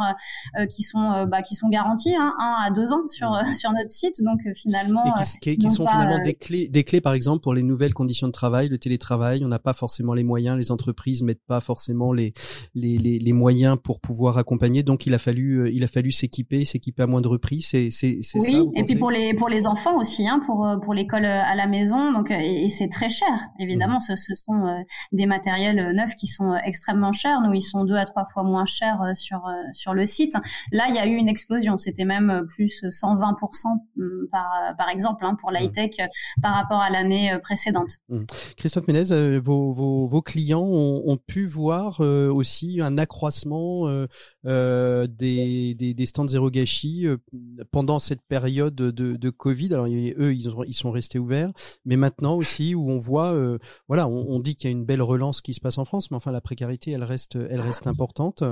euh, qui sont bah, qui sont garantis hein, un à deux ans sur sur notre site. Donc finalement. Et qui, sont finalement des clés, des clés par exemple pour les nouvelles conditions de travail, le télétravail. On n'a pas forcément les moyens, les entreprises mettent pas forcément les les, les, les moyens pour pouvoir accompagner. Donc il a fallu il a fallu s'équiper, s'équiper à moindre prix. C'est c'est c'est oui, et puis pour les pour les enfants aussi, hein, pour pour l'école à la maison. Donc et, c'est très cher évidemment. Mmh ce, sont euh, des matériels euh, neufs qui sont euh, extrêmement chers. Nous, ils sont deux à trois fois moins chers sur sur le site. Là, il y a eu une explosion. C'était même plus 120% mm, par par exemple hein, pour mmh. l'high-tech par rapport à l'année précédente. Mmh. Christophe Ménez, vos, vos, vos clients ont, pu voir aussi un accroissement des, des, des stands zéro gâchis pendant cette période de, de Covid. Alors eux, ils, ont, ils sont restés ouverts, mais maintenant aussi où on voit voilà, on, dit qu'il y a une belle relance qui se passe en France, mais enfin la précarité, elle reste, elle reste importante.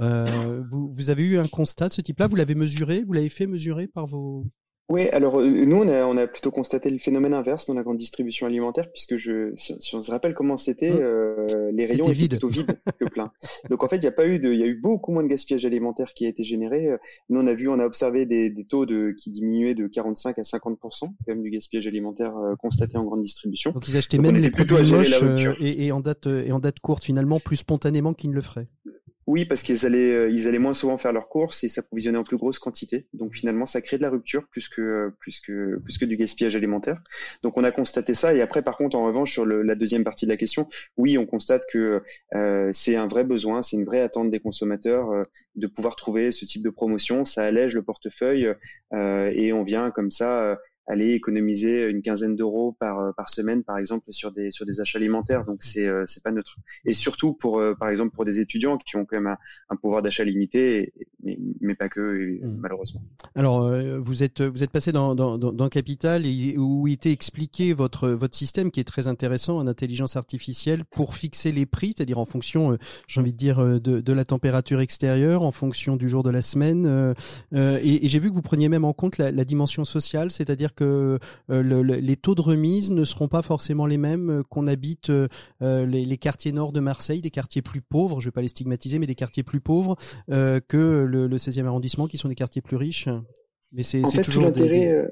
Euh, vous avez eu un constat de ce type-là? Vous l'avez mesuré? Vous l'avez fait mesurer par vos oui, alors euh, nous, on a, on a, plutôt constaté le phénomène inverse dans la grande distribution alimentaire, puisque je, si, on se rappelle comment c'était, mmh. euh, les rayons étaient plutôt vides que pleins. Donc en fait, il n'y a pas eu de, il y a eu beaucoup moins de gaspillage alimentaire qui a été généré. Nous, on a vu, on a observé des, des taux de qui diminuaient de 45 à 50% quand même du gaspillage alimentaire euh, constaté en grande distribution. Donc ils achetaient même les produits moches et, et, en date et en date courte finalement plus spontanément qu'ils ne le feraient. Oui, parce qu'ils allaient, euh, ils allaient moins souvent faire leurs courses et s'approvisionner en plus grosse quantité. Donc finalement, ça crée de la rupture plus que, plus que, plus que du gaspillage alimentaire. Donc on a constaté ça. Et après, par contre, en revanche, sur le, la deuxième partie de la question, oui, on constate que euh, c'est un vrai besoin, c'est une vraie attente des consommateurs euh, de pouvoir trouver ce type de promotion. Ça allège le portefeuille euh, et on vient comme ça aller économiser une quinzaine d'euros par euh, par semaine par exemple sur des sur des achats alimentaires. Donc c'est euh, c'est pas neutre. Et surtout pour euh, par exemple pour des étudiants qui ont quand même un, pouvoir d'achat limité mais, mais pas que mmh. malheureusement. Alors vous êtes vous êtes passé dans dans dans Capital et où était expliqué votre votre système qui est très intéressant en intelligence artificielle pour fixer les prix c'est-à-dire en fonction j'ai envie de dire de de la température extérieure en fonction du jour de la semaine et, et j'ai vu que vous preniez même en compte la, la dimension sociale c'est-à-dire que euh, les taux de remise ne seront pas forcément les mêmes euh, qu'on habite euh, les, quartiers nord de Marseille, des quartiers plus pauvres, je vais pas les stigmatiser, mais des quartiers plus pauvres que le, 16e arrondissement, qui sont des quartiers plus riches. Mais c'est toujours l'intérêt.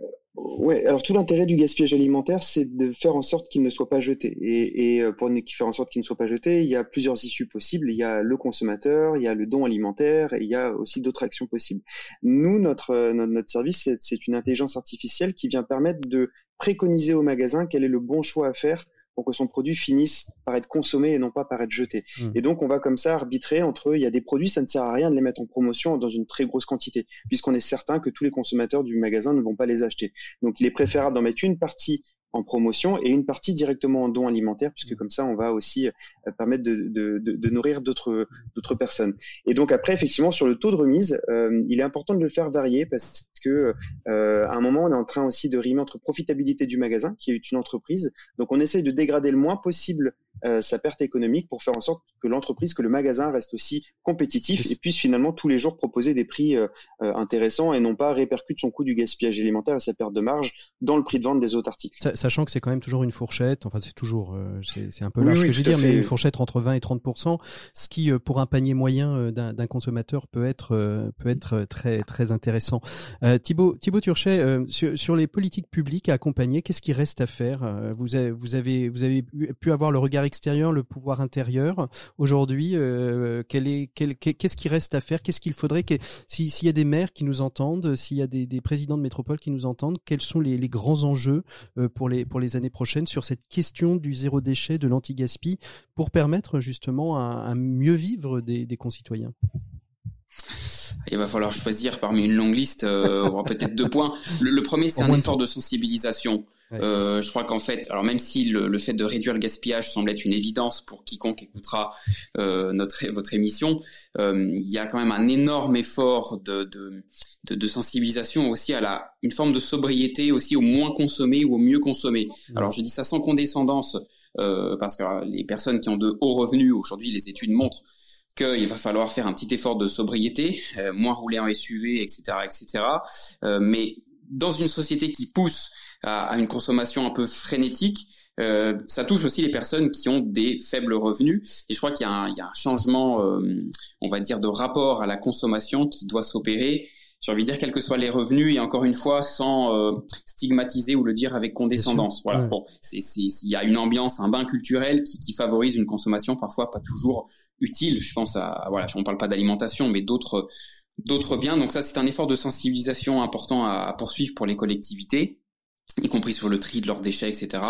Ouais, alors tout l'intérêt du gaspillage alimentaire, c'est de faire en sorte qu'il ne soit pas jeté. Et, et pour faire en sorte qu'il ne soit pas jeté, il y a plusieurs issues possibles. Il y a le consommateur, il y a le don alimentaire, et il y a aussi d'autres actions possibles. Nous, notre, notre, notre service, c'est une intelligence artificielle qui vient permettre de préconiser au magasin quel est le bon choix à faire pour que son produit finisse par être consommé et non pas par être jeté. Hmm. Et donc on va comme ça arbitrer entre il y a des produits, ça ne sert à rien de les mettre en promotion dans une très grosse quantité, puisqu'on est certain que tous les consommateurs du magasin ne vont pas les acheter. Donc il est préférable d'en mettre une partie en promotion et une partie directement en don alimentaire, puisque comme ça, on va aussi euh, permettre de, de, de, nourrir d'autres d'autres personnes. Et donc après, effectivement, sur le taux de remise, euh, il est important de le faire varier parce que euh, à un moment, on est en train aussi de rimer entre profitabilité du magasin, qui est une entreprise. Donc on essaye de dégrader le moins possible euh, sa perte économique pour faire en sorte que l'entreprise, que le magasin reste aussi compétitif et puisse finalement tous les jours proposer des prix euh, intéressants et non pas répercute son coût du gaspillage alimentaire et sa perte de marge dans le prix de vente des autres articles. Sachant que c'est quand même toujours une fourchette, enfin c'est toujours, c'est un peu large ce que je veux dire, mais une fourchette entre 20 et 30 ce qui pour un panier moyen d'un consommateur peut être peut être très très intéressant. Thibaut Thibaut Turchet, sur, sur, les politiques publiques à accompagner, qu'est-ce qui reste à faire Vous avez vous avez pu avoir le regard extérieur, le pouvoir intérieur. Aujourd'hui, euh, qu'est-ce qui reste à faire Qu'est-ce qu'il faudrait que s'il y a des maires qui nous entendent, s'il y a des, présidents de métropole qui nous entendent, quels sont les, grands enjeux euh, pour les années prochaines sur cette question du zéro déchet, de l'anti-gaspi, pour permettre justement un, mieux vivre des, concitoyens? Il va falloir choisir parmi une longue liste, euh, peut-être deux points. Le, premier, c'est un effort de sensibilisation. Euh, je crois qu'en fait, alors même si le, fait de réduire le gaspillage semble être une évidence pour quiconque écoutera euh, notre votre émission, euh, il y a quand même un énorme effort de, de, de, de, sensibilisation aussi à la une forme de sobriété aussi au moins consommer ou au mieux consommer. Alors je dis ça sans condescendance euh, parce que les personnes qui ont de hauts revenus aujourd'hui, les études montrent qu'il va falloir faire un petit effort de sobriété, euh, moins rouler en SUV, etc., etc. Euh, mais dans une société qui pousse à, une consommation un peu frénétique, euh, ça touche aussi les personnes qui ont des faibles revenus. Et je crois qu'il y, a un changement, euh, on va dire, de rapport à la consommation qui doit s'opérer. J'ai envie de dire, quels que soient les revenus, et encore une fois, sans euh, stigmatiser ou le dire avec condescendance. Voilà. Bon, il y a une ambiance, un bain culturel qui, qui favorise une consommation parfois pas toujours utile. Je pense à, voilà, on parle pas d'alimentation, mais d'autres d'autres biens. Donc ça, c'est un effort de sensibilisation important à, poursuivre pour les collectivités y compris sur le tri de leurs déchets, etc.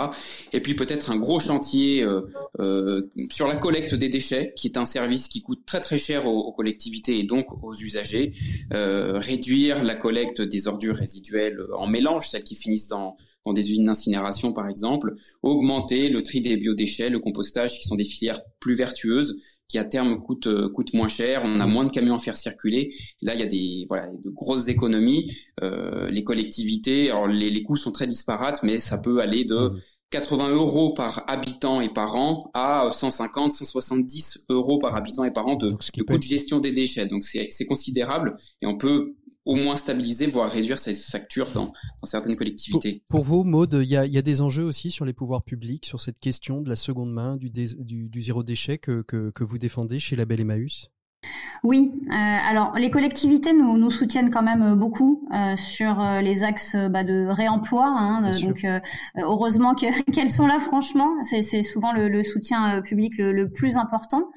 Et puis peut-être un gros chantier euh, euh, sur la collecte des déchets, qui est un service qui coûte très très cher aux, collectivités et donc aux usagers. Euh, réduire la collecte des ordures résiduelles en mélange, celles qui finissent dans, dans des usines d'incinération par exemple. Augmenter le tri des biodéchets, le compostage, qui sont des filières plus vertueuses qui à terme coûte euh, coûte moins cher. On a moins de camions à faire circuler. Là, il y a des voilà de grosses économies. Euh, les collectivités, alors les, les coûts sont très disparates, mais ça peut aller de 80 mmh. euros par habitant et par an à 150, 170 euros par habitant et par an de, de coût de gestion des déchets. Donc c'est considérable et on peut au moins stabiliser, voire réduire ses factures dans, certaines collectivités. Pour, vous, Maude, il y a, des enjeux aussi sur les pouvoirs publics, sur cette question de la seconde main, du, zéro déchet que vous défendez chez Label Emmaüs? Oui, euh, alors les collectivités nous, nous soutiennent quand même beaucoup euh, sur euh, les axes bah, de réemploi. Hein, donc heureusement qu'elles sont là, franchement, c'est souvent le, le soutien public le, le, plus important.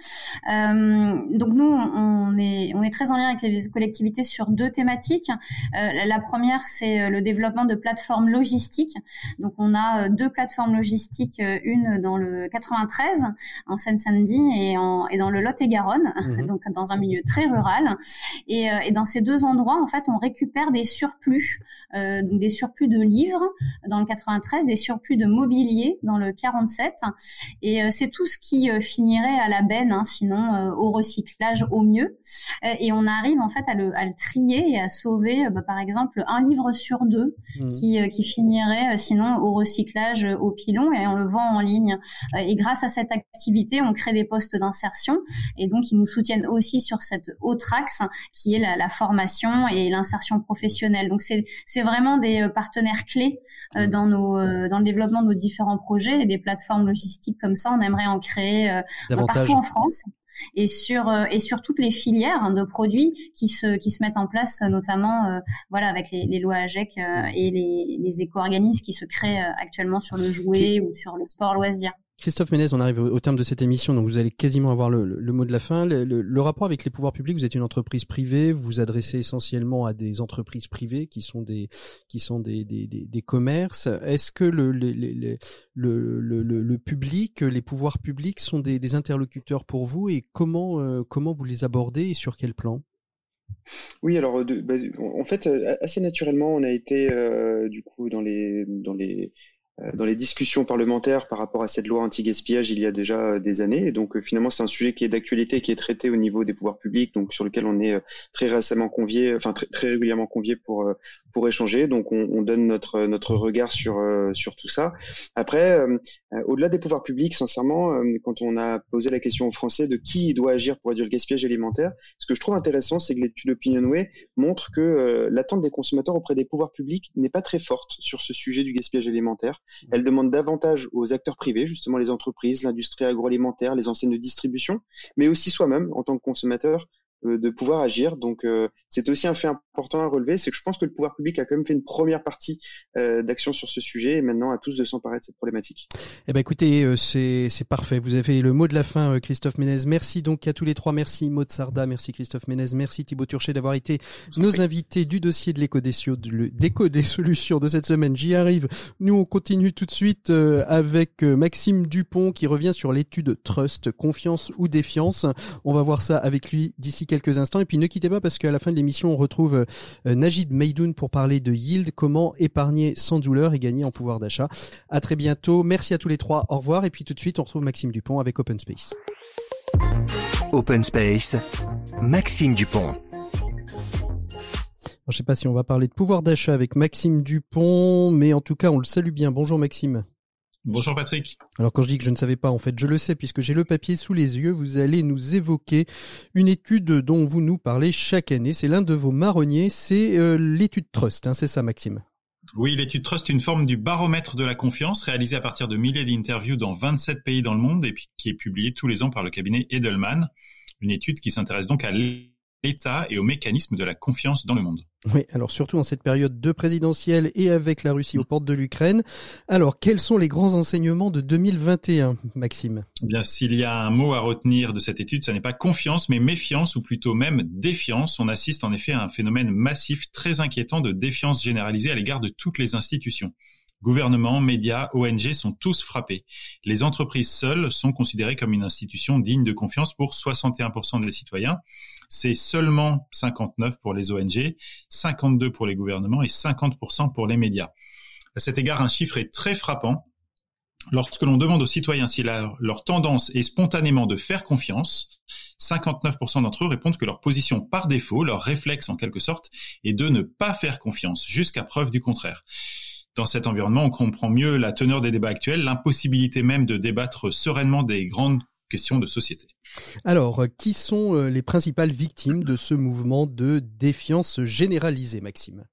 donc nous, on est, on est très en lien avec les collectivités sur deux thématiques. la première, c'est le développement de plateformes logistiques. Donc on a deux plateformes logistiques, une dans le 93 en Seine-Saint-Denis et, en, et dans le Lot-et-Garonne. Mmh donc dans un milieu très rural. Et, euh, et, dans ces deux endroits, en fait, on récupère des surplus, euh, donc des surplus de livres dans le 93, des surplus de mobilier dans le 47. Et euh, c'est tout ce qui finirait à la benne, hein, sinon au recyclage au mieux. et on arrive en fait à le, à le trier et à sauver, bah, par exemple, un livre sur deux mmh. qui, qui finirait sinon au recyclage au pilon et on le vend en ligne. et grâce à cette activité, on crée des postes d'insertion et donc ils nous soutiennent aussi aussi sur cet autre axe qui est la, la formation et l'insertion professionnelle. Donc c'est c'est vraiment des euh, partenaires clés euh, mmh. dans nos euh, dans le développement de nos différents projets et des plateformes logistiques comme ça. On aimerait en créer partout en France. et sur et sur toutes les filières de produits qui se qui se mettent en place, notamment voilà avec les, les lois AGEC et les, les éco-organismes qui se créent actuellement sur le jouet ou sur le sport loisir. Christophe Ménez, on arrive au, terme de cette émission, donc vous allez quasiment avoir le, mot de la fin. Le, rapport avec les pouvoirs publics, vous êtes une entreprise privée, vous vous adressez essentiellement à des entreprises privées qui sont des commerces. Est-ce que le, public, les pouvoirs publics sont des, interlocuteurs pour vous et comment euh, comment vous les abordez et sur quel plan? Oui, alors bah, en fait assez naturellement, on a été euh, du coup dans les euh, dans les discussions parlementaires par rapport à cette loi anti-gaspillage il y a déjà euh, des années. Donc euh, finalement, c'est un sujet qui est d'actualité, qui est traité au niveau des pouvoirs publics, donc sur lequel on est très récemment convié, enfin très, très régulièrement convié pour pour échanger. Donc on, on, donne notre notre regard sur sur tout ça. Après, au-delà des pouvoirs publics, sincèrement, quand on a posé la question aux Français de qui doit agir pour réduire le gaspillage alimentaire, ce que je trouve intéressant, c'est que l'étude Opinionway montre que l'attente des consommateurs auprès des pouvoirs publics n'est pas très forte sur ce sujet du gaspillage alimentaire. Elle demande davantage aux acteurs privés, justement les entreprises, l'industrie agroalimentaire, les enseignes de distribution, mais aussi soi-même en tant que consommateur, de pouvoir agir. Donc euh, c'est aussi un fait important à relever, c'est que je pense que le pouvoir public a quand même fait une première partie euh, d'action sur ce sujet et maintenant à tous de s'emparer de cette problématique. Eh ben écoutez, c'est c'est parfait. Vous avez le mot de la fin, Christophe Ménez. Merci donc à tous les trois. Merci Maud Sarda, merci Christophe Ménez, merci Thibaut Turchet d'avoir été nos invités du dossier de l'éco des solutions de cette semaine. J'y arrive. Nous on continue tout de suite avec Maxime Dupont qui revient sur l'étude Trust, confiance ou défiance. On va voir ça avec lui d'ici quelques instants. Et puis ne quittez pas parce qu'à la fin de l'émission, on retrouve euh, Najid Meidoun pour parler de yield, comment épargner sans douleur et gagner en pouvoir d'achat. À très bientôt. Merci à tous les trois. Au revoir. Et puis tout de suite, on retrouve Maxime Dupont avec Open Space. Open Space, Maxime Dupont. Je ne sais pas si on va parler de pouvoir d'achat avec Maxime Dupont, mais en tout cas, on le salue bien. Bonjour Maxime. Bonjour Patrick. Alors quand je dis que je ne savais pas, en fait, je le sais puisque j'ai le papier sous les yeux. Vous allez nous évoquer une étude dont vous nous parlez chaque année. C'est l'un de vos marronniers, c'est euh, l'étude Trust, hein, c'est ça Maxime? Oui, l'étude Trust, une forme du baromètre de la confiance réalisée à partir de milliers d'interviews dans 27 pays dans le monde et qui est publiée tous les ans par le cabinet Edelman. Une étude qui s'intéresse donc à l'État et au mécanisme de la confiance dans le monde. Oui, alors surtout en cette période de présidentielle et avec la Russie aux portes de l'Ukraine. Alors, quels sont les grands enseignements de 2021, Maxime? Eh Bien, s'il y a un mot à retenir de cette étude, ce n'est pas confiance, mais méfiance ou plutôt même défiance. On assiste en effet à un phénomène massif très inquiétant de défiance généralisée à l'égard de toutes les institutions. Gouvernements, médias, ONG sont tous frappés. Les entreprises seules sont considérées comme une institution digne de confiance pour 61% des citoyens. C'est seulement 59 pour les ONG, 52 pour les gouvernements et 50% pour les médias. À cet égard, un chiffre est très frappant. Lorsque l'on demande aux citoyens si leur tendance est spontanément de faire confiance, 59% d'entre eux répondent que leur position par défaut, leur réflexe en quelque sorte, est de ne pas faire confiance, jusqu'à preuve du contraire dans cet environnement, on comprend mieux la teneur des débats actuels, l'impossibilité même de débattre sereinement des grandes de société. Alors, euh, qui sont euh, les principales victimes de ce mouvement de défiance généralisée, Maxime?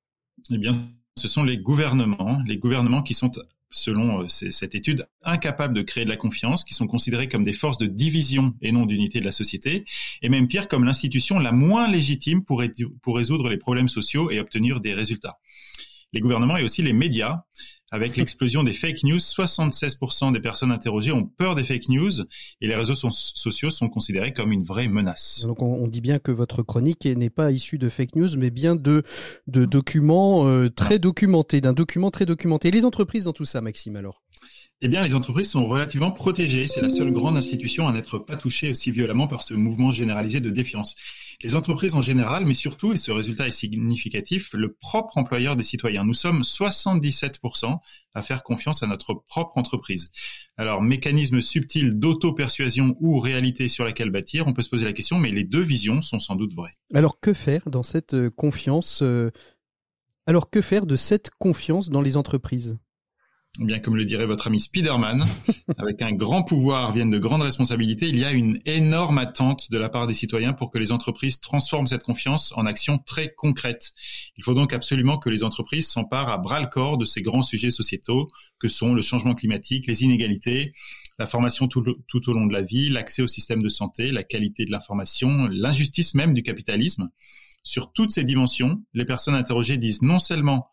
Eh bien, ce sont les gouvernements, les gouvernements qui sont selon euh, cette étude, incapables de créer de la confiance, qui sont considérés comme des forces de division et non d'unité de la société, et même pire, comme l'institution la moins légitime pour, pour résoudre les problèmes sociaux et obtenir des résultats les gouvernements et aussi les médias. Avec l'explosion des fake news, 76% des personnes interrogées ont peur des fake news et les réseaux sociaux sont considérés comme une vraie menace. Donc on, dit bien que votre chronique n'est pas issue de fake news, mais bien de, de documents euh, très documentés, d'un document très documenté. Et les entreprises dans tout ça, Maxime, alors? Eh bien, les entreprises sont relativement protégées. C'est la seule grande institution à n'être pas touchée aussi violemment par ce mouvement généralisé de défiance. Les entreprises en général, mais surtout, et ce résultat est significatif, le propre employeur des citoyens. Nous sommes 77% à faire confiance à notre propre entreprise. Alors, mécanisme subtil d'auto-persuasion ou réalité sur laquelle bâtir, on peut se poser la question, mais les deux visions sont sans doute vraies. Alors, que faire dans cette euh, confiance euh, Alors, que faire de cette confiance dans les entreprises? Eh bien comme le dirait votre ami Spiderman, avec un grand pouvoir viennent de grandes responsabilités. Il y a une énorme attente de la part des citoyens pour que les entreprises transforment cette confiance en actions très concrètes. Il faut donc absolument que les entreprises s'emparent à bras le corps de ces grands sujets sociétaux que sont le changement climatique, les inégalités, la formation tout, tout au long de la vie, l'accès au système de santé, la qualité de l'information, l'injustice même du capitalisme. Sur toutes ces dimensions, les personnes interrogées disent non seulement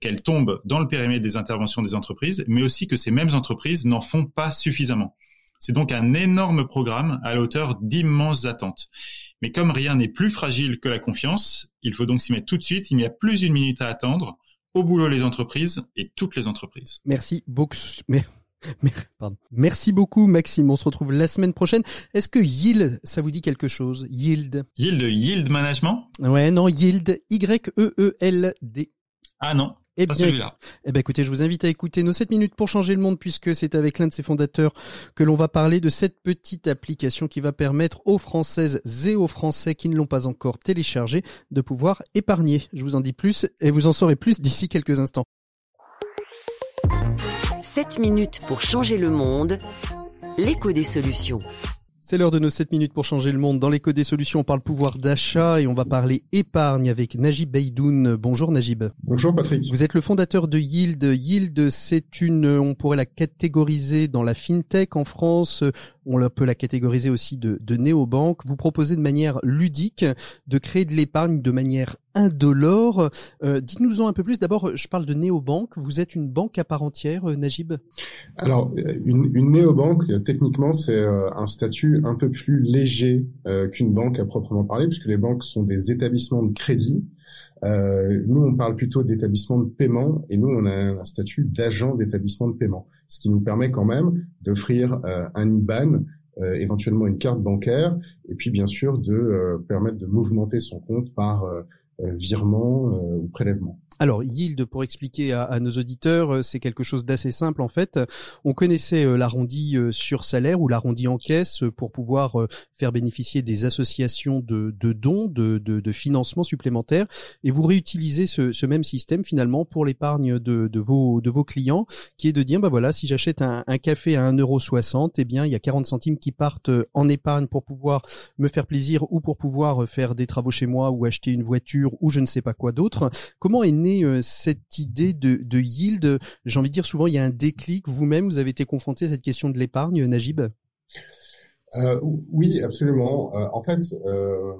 qu'elles tombent dans le périmètre des interventions des entreprises, mais aussi que ces mêmes entreprises n'en font pas suffisamment. C'est donc un énorme programme à la hauteur d'immenses attentes. Mais comme rien n'est plus fragile que la confiance, il faut donc s'y mettre tout de suite. Il n'y a plus une minute à attendre. Au boulot les entreprises et toutes les entreprises. Merci beaucoup. Merci beaucoup Maxime, on se retrouve la semaine prochaine. Est-ce que Yield, ça vous dit quelque chose? Yield Yield, Yield Management? Ouais, non, Yield, Y-E-E-L-D. Ah non, eh bien, eh bien, écoutez, je vous invite à écouter nos 7 minutes pour changer le monde puisque c'est avec l'un de ses fondateurs que l'on va parler de cette petite application qui va permettre aux Françaises et aux Français qui ne l'ont pas encore téléchargée de pouvoir épargner. Je vous en dis plus et vous en saurez plus d'ici quelques instants. 7 minutes pour changer le monde, l'écho des solutions. C'est l'heure de nos 7 minutes pour changer le monde. Dans l'écho des solutions, on parle pouvoir d'achat et on va parler épargne avec Najib Beidoun. Bonjour Najib. Bonjour Patrick. Vous êtes le fondateur de Yield. Yield, c'est une, on pourrait la catégoriser dans la fintech en France. On peut la catégoriser aussi de, de néobanque. Vous proposez de manière ludique de créer de l'épargne de manière indolore. Euh, Dites-nous-en un peu plus. D'abord, je parle de néobanque. Vous êtes une banque à part entière, euh, Najib? Alors, une, une néobanque, techniquement, c'est euh, un statut un peu plus léger euh, qu'une banque à proprement parler, puisque les banques sont des établissements de crédit. Euh, nous, on parle plutôt d'établissement de paiement, et nous, on a un statut d'agent d'établissement de paiement, ce qui nous permet quand même d'offrir un IBAN éventuellement une carte bancaire, et puis bien sûr de permettre de mouvementer son compte par euh, virement euh, ou prélèvement. Alors, yield, pour expliquer à, nos auditeurs, euh, c'est quelque chose d'assez simple en fait. On connaissait l'arrondi sur salaire ou l'arrondi en caisse pour pouvoir faire bénéficier des associations de, dons, de, de, financement supplémentaires. Et vous réutilisez ce, même système finalement pour l'épargne de, vos, de vos clients, qui est de dire, bah voilà, si j'achète un, café à 1,60€, eh bien, il y a 40 centimes qui partent en épargne pour pouvoir me faire plaisir ou pour pouvoir faire des travaux chez moi ou acheter une voiture ou je ne sais pas quoi d'autre. Comment est euh, cette idée de, yield J'ai envie de dire souvent il y a un déclic. Vous-même, vous avez été confronté à cette question de l'épargne, Najib? Euh, oui, absolument. Euh, en fait,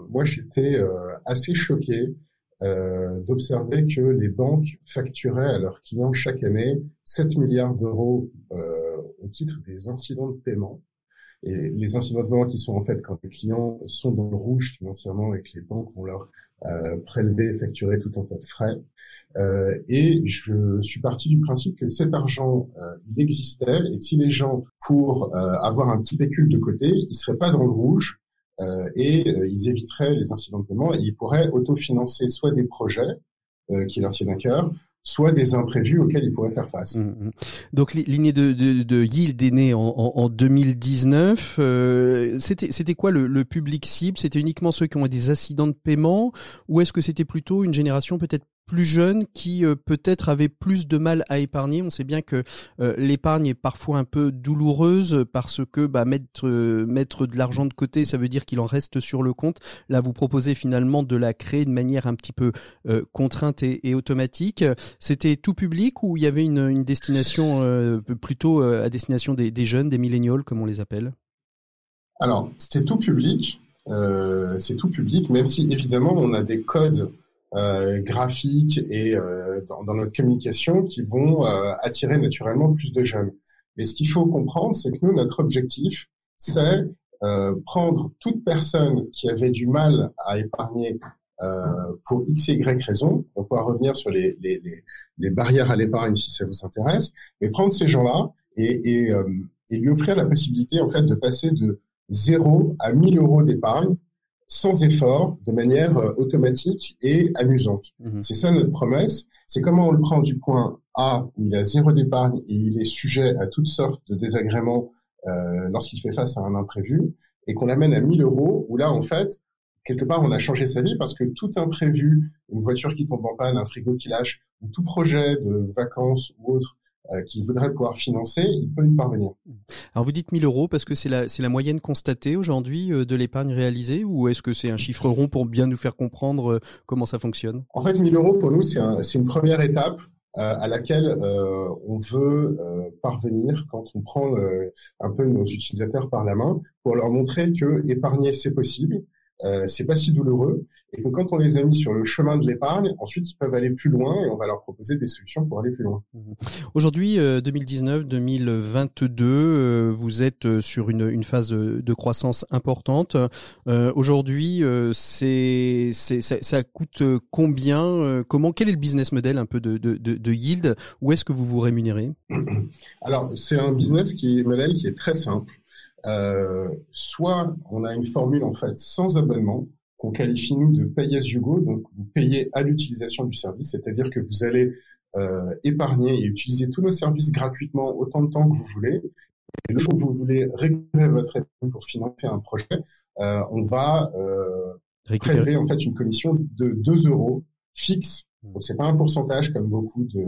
moi, j'étais assez choqué d'observer que les banques facturaient à leurs clients chaque année 7 milliards d'euros au titre des incidents de paiement. Et les incidents de paiement qui sont en fait quand les clients sont dans le rouge financièrement et que les banques vont leur euh, prélever, facturer tout un tas de frais. Euh, et je suis parti du principe que cet argent, euh, il existait et que si les gens, pour euh, avoir un petit pécule de côté, ils seraient pas dans le rouge et ils éviteraient les incidents de paiement et ils pourraient autofinancer soit des projets qui leur tiennent à cœur, soit des imprévus auxquels ils pourraient faire face. Mmh, mmh. Donc l'idée de, de, Yield est née en, en, 2019. Euh, c'était c'était quoi le, le public cible? C'était uniquement ceux qui ont des accidents de paiement, ou est-ce que c'était plutôt une génération peut-être plus jeunes qui euh, peut-être avaient plus de mal à épargner. On sait bien que euh, l'épargne est parfois un peu douloureuse parce que bah, mettre euh, mettre de l'argent de côté, ça veut dire qu'il en reste sur le compte. Là, vous proposez finalement de la créer de manière un petit peu contrainte et, automatique. C'était tout public ou il y avait une, destination plutôt à destination des, des, jeunes, des millénials comme on les appelle? Alors, c'est tout public. c'est tout public, même si évidemment on a des codes euh, graphiques et euh, dans, dans, notre communication qui vont euh, attirer naturellement plus de jeunes. Mais ce qu'il faut comprendre, c'est que nous, notre objectif, c'est euh, prendre toute personne qui avait du mal à épargner pour x et y raison, on pourra revenir sur les, les, les, barrières à l'épargne si ça vous intéresse, mais prendre ces gens-là et, et, et lui offrir la possibilité en fait de passer de 0 à 1000 euros d'épargne sans effort, de manière euh, automatique et amusante. Mhm. C'est ça notre promesse. C'est comment on le prend du point A où il a zéro d'épargne et il est sujet à toutes sortes de désagréments euh, lorsqu'il fait face à un imprévu, et qu'on l'amène à 1000 euros où là en fait quelque part on a changé sa vie parce que tout imprévu, une voiture qui tombe en panne, un frigo qui lâche, ou tout projet de vacances ou autre qu'il voudrait pouvoir financer, il peut y parvenir. Alors vous dites 1000 euros parce que c'est la, c'est la moyenne constatée aujourd'hui euh, de l'épargne réalisée ou est-ce que c'est un chiffre rond pour bien nous faire comprendre euh, comment ça fonctionne? En fait, 1000 euros pour nous, c'est, un, c'est une première étape à laquelle on veut parvenir quand on prend un peu nos utilisateurs par la main pour leur montrer que épargner c'est possible, c'est pas si douloureux et que quand on les a mis sur le chemin de l'épargne, ensuite ils peuvent aller plus loin et on va leur proposer des solutions pour aller plus loin. Mhm. Aujourd'hui, 2019-2022, euh, euh, vous êtes euh, sur une, une, phase de croissance importante. Aujourd'hui, c'est, c'est ça, ça, coûte combien Comment Quel est le business model un peu de, de, de, de Yield? Où est-ce que vous vous rémunérez? Alors, c'est un business qui est modèle qui est très simple. Euh, soit on a une formule en fait sans abonnement, qu'on qualifie nous de pay as you go, donc vous payez à l'utilisation du service, c'est-à-dire que vous allez euh, épargner et utiliser tous nos services gratuitement autant de temps que vous voulez. Et le jour où vous voulez récupérer votre épargne pour financer un projet, euh, on va euh, prélever en fait une commission de 2 euros fixe. Mmh. Donc c'est pas un pourcentage comme beaucoup de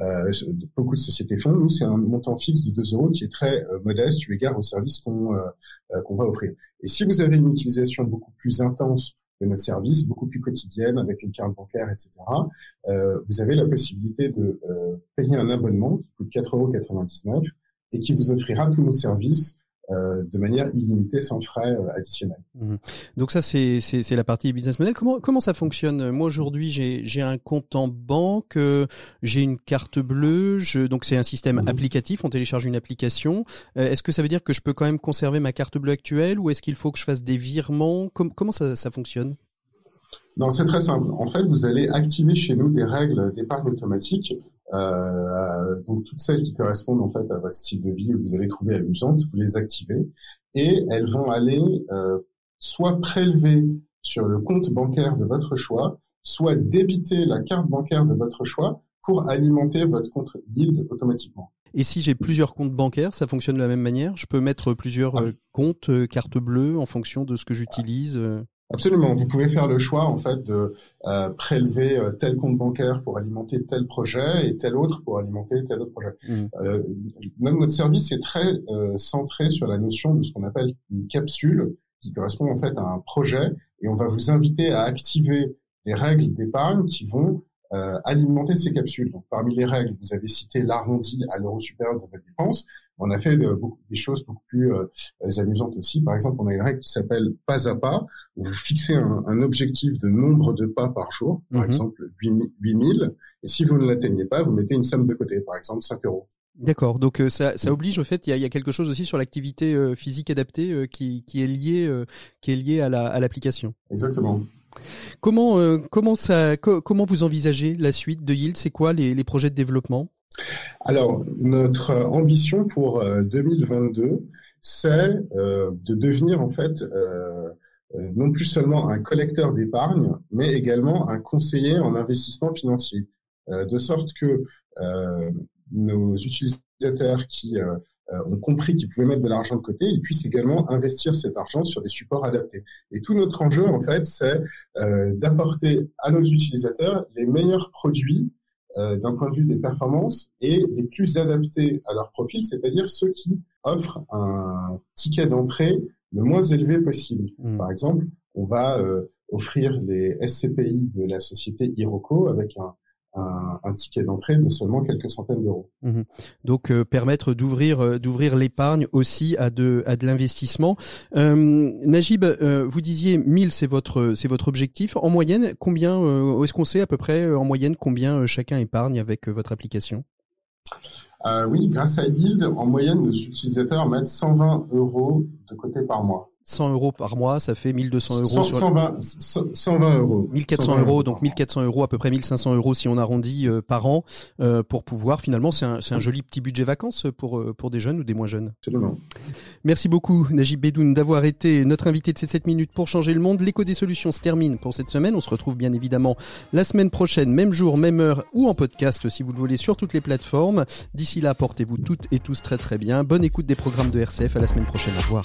euh, beaucoup de sociétés font. Nous, c'est un montant fixe de 2 euros qui est très euh, modeste eu égard au service qu'on euh, qu'on va offrir. Et si vous avez une utilisation beaucoup plus intense de notre service, beaucoup plus quotidienne, avec une carte bancaire, etc., euh, vous avez la possibilité de payer un abonnement qui coûte 4,99 euros et qui vous offrira tous nos services euh, de manière illimitée sans frais euh, additionnels. Mhm. Donc ça c'est c'est la partie business model. Comment comment ça fonctionne? Moi aujourd'hui j'ai j'ai un compte en banque, euh, j'ai une carte bleue, je, donc c'est un système mhm. applicatif. On télécharge une application. est-ce que ça veut dire que je peux quand même conserver ma carte bleue actuelle ou est-ce qu'il faut que je fasse des virements? Comment ça ça fonctionne? Non, c'est très simple. En fait, vous allez activer chez nous des règles d'épargne automatique euh, donc toutes celles qui correspondent en fait à votre style de vie que vous allez trouver amusantes, vous les activez et elles vont aller euh, soit prélever sur le compte bancaire de votre choix, soit débiter la carte bancaire de votre choix pour alimenter votre compte Yield automatiquement. Et si j'ai plusieurs comptes bancaires, ça fonctionne de la même manière? Je peux mettre plusieurs ah. euh, comptes, euh, carte bleue en fonction de ce que j'utilise Absolument. Vous pouvez faire le choix en fait de euh, prélever euh, tel compte bancaire pour alimenter tel projet et tel autre pour alimenter tel autre projet. Mmh. Euh, notre service est très euh, centré sur la notion de ce qu'on appelle une capsule qui correspond en fait à un projet et on va vous inviter à activer des règles d'épargne qui vont euh, alimenter ces capsules. Donc, parmi les règles, vous avez cité l'arrondi à l'euro supérieur de votre dépense. On a fait de, beaucoup, des choses beaucoup plus euh, amusantes aussi. Par exemple, on a une règle qui s'appelle pas à pas, où vous fixez un, un, objectif de nombre de pas par jour, par mhm. exemple 8000, et si vous ne l'atteignez pas, vous mettez une somme de côté, par exemple 5 euros. D'accord, donc euh, ça, ça oblige au fait, il y a, y a, quelque chose aussi sur l'activité euh, physique adaptée qui, qui, est lié, qui est lié à l'application. La, à Exactement. Comment, ça, comment vous envisagez la suite de Yield? C'est quoi les, projets de développement? Alors, notre ambition pour 2022, euh, c'est euh, de devenir en fait euh, non plus seulement un collecteur d'épargne, mais également un conseiller en investissement financier, de sorte que nos utilisateurs qui ont compris qu'ils pouvaient mettre de l'argent de côté, ils puissent également investir cet argent sur des supports adaptés. Et tout notre enjeu, en fait, c'est d'apporter à nos utilisateurs les meilleurs produits euh, d'un point de vue des performances et les plus adaptés à leur profil, c'est-à-dire ceux qui offrent un ticket d'entrée le moins élevé possible. Hmm. Par exemple, on va euh, offrir les SCPI de la société Iroco avec un, un, ticket d'entrée de seulement quelques centaines d'euros. Mhm. Donc euh, permettre d'ouvrir euh, d'ouvrir l'épargne aussi à de à de l'investissement. Euh, Najib, vous disiez 1000 c'est votre c'est votre objectif. En moyenne, combien est-ce qu'on sait à peu près en moyenne combien chacun épargne avec votre application? Oui, grâce à Yield, en moyenne, nos utilisateurs mettent 120 euros de côté par mois. 100 euros par mois, ça fait 1200 euros. 100, sur 120, 120 euros. 1400 euros, donc 1400 euros, à peu près 1500 euros si on arrondit euh, par an, euh, pour pouvoir finalement, c'est un, un, joli petit budget vacances pour euh, pour des jeunes ou des moins jeunes. Absolument. Merci beaucoup Najib Bedoun d'avoir été notre invité de ces 7 minutes pour changer le monde. L'écho des solutions se termine pour cette semaine. On se retrouve bien évidemment la semaine prochaine, même jour, même heure ou en podcast si vous le voulez sur toutes les plateformes. D'ici là, portez-vous toutes et tous très très bien. Bonne écoute des programmes de RCF. À la semaine prochaine. Au revoir.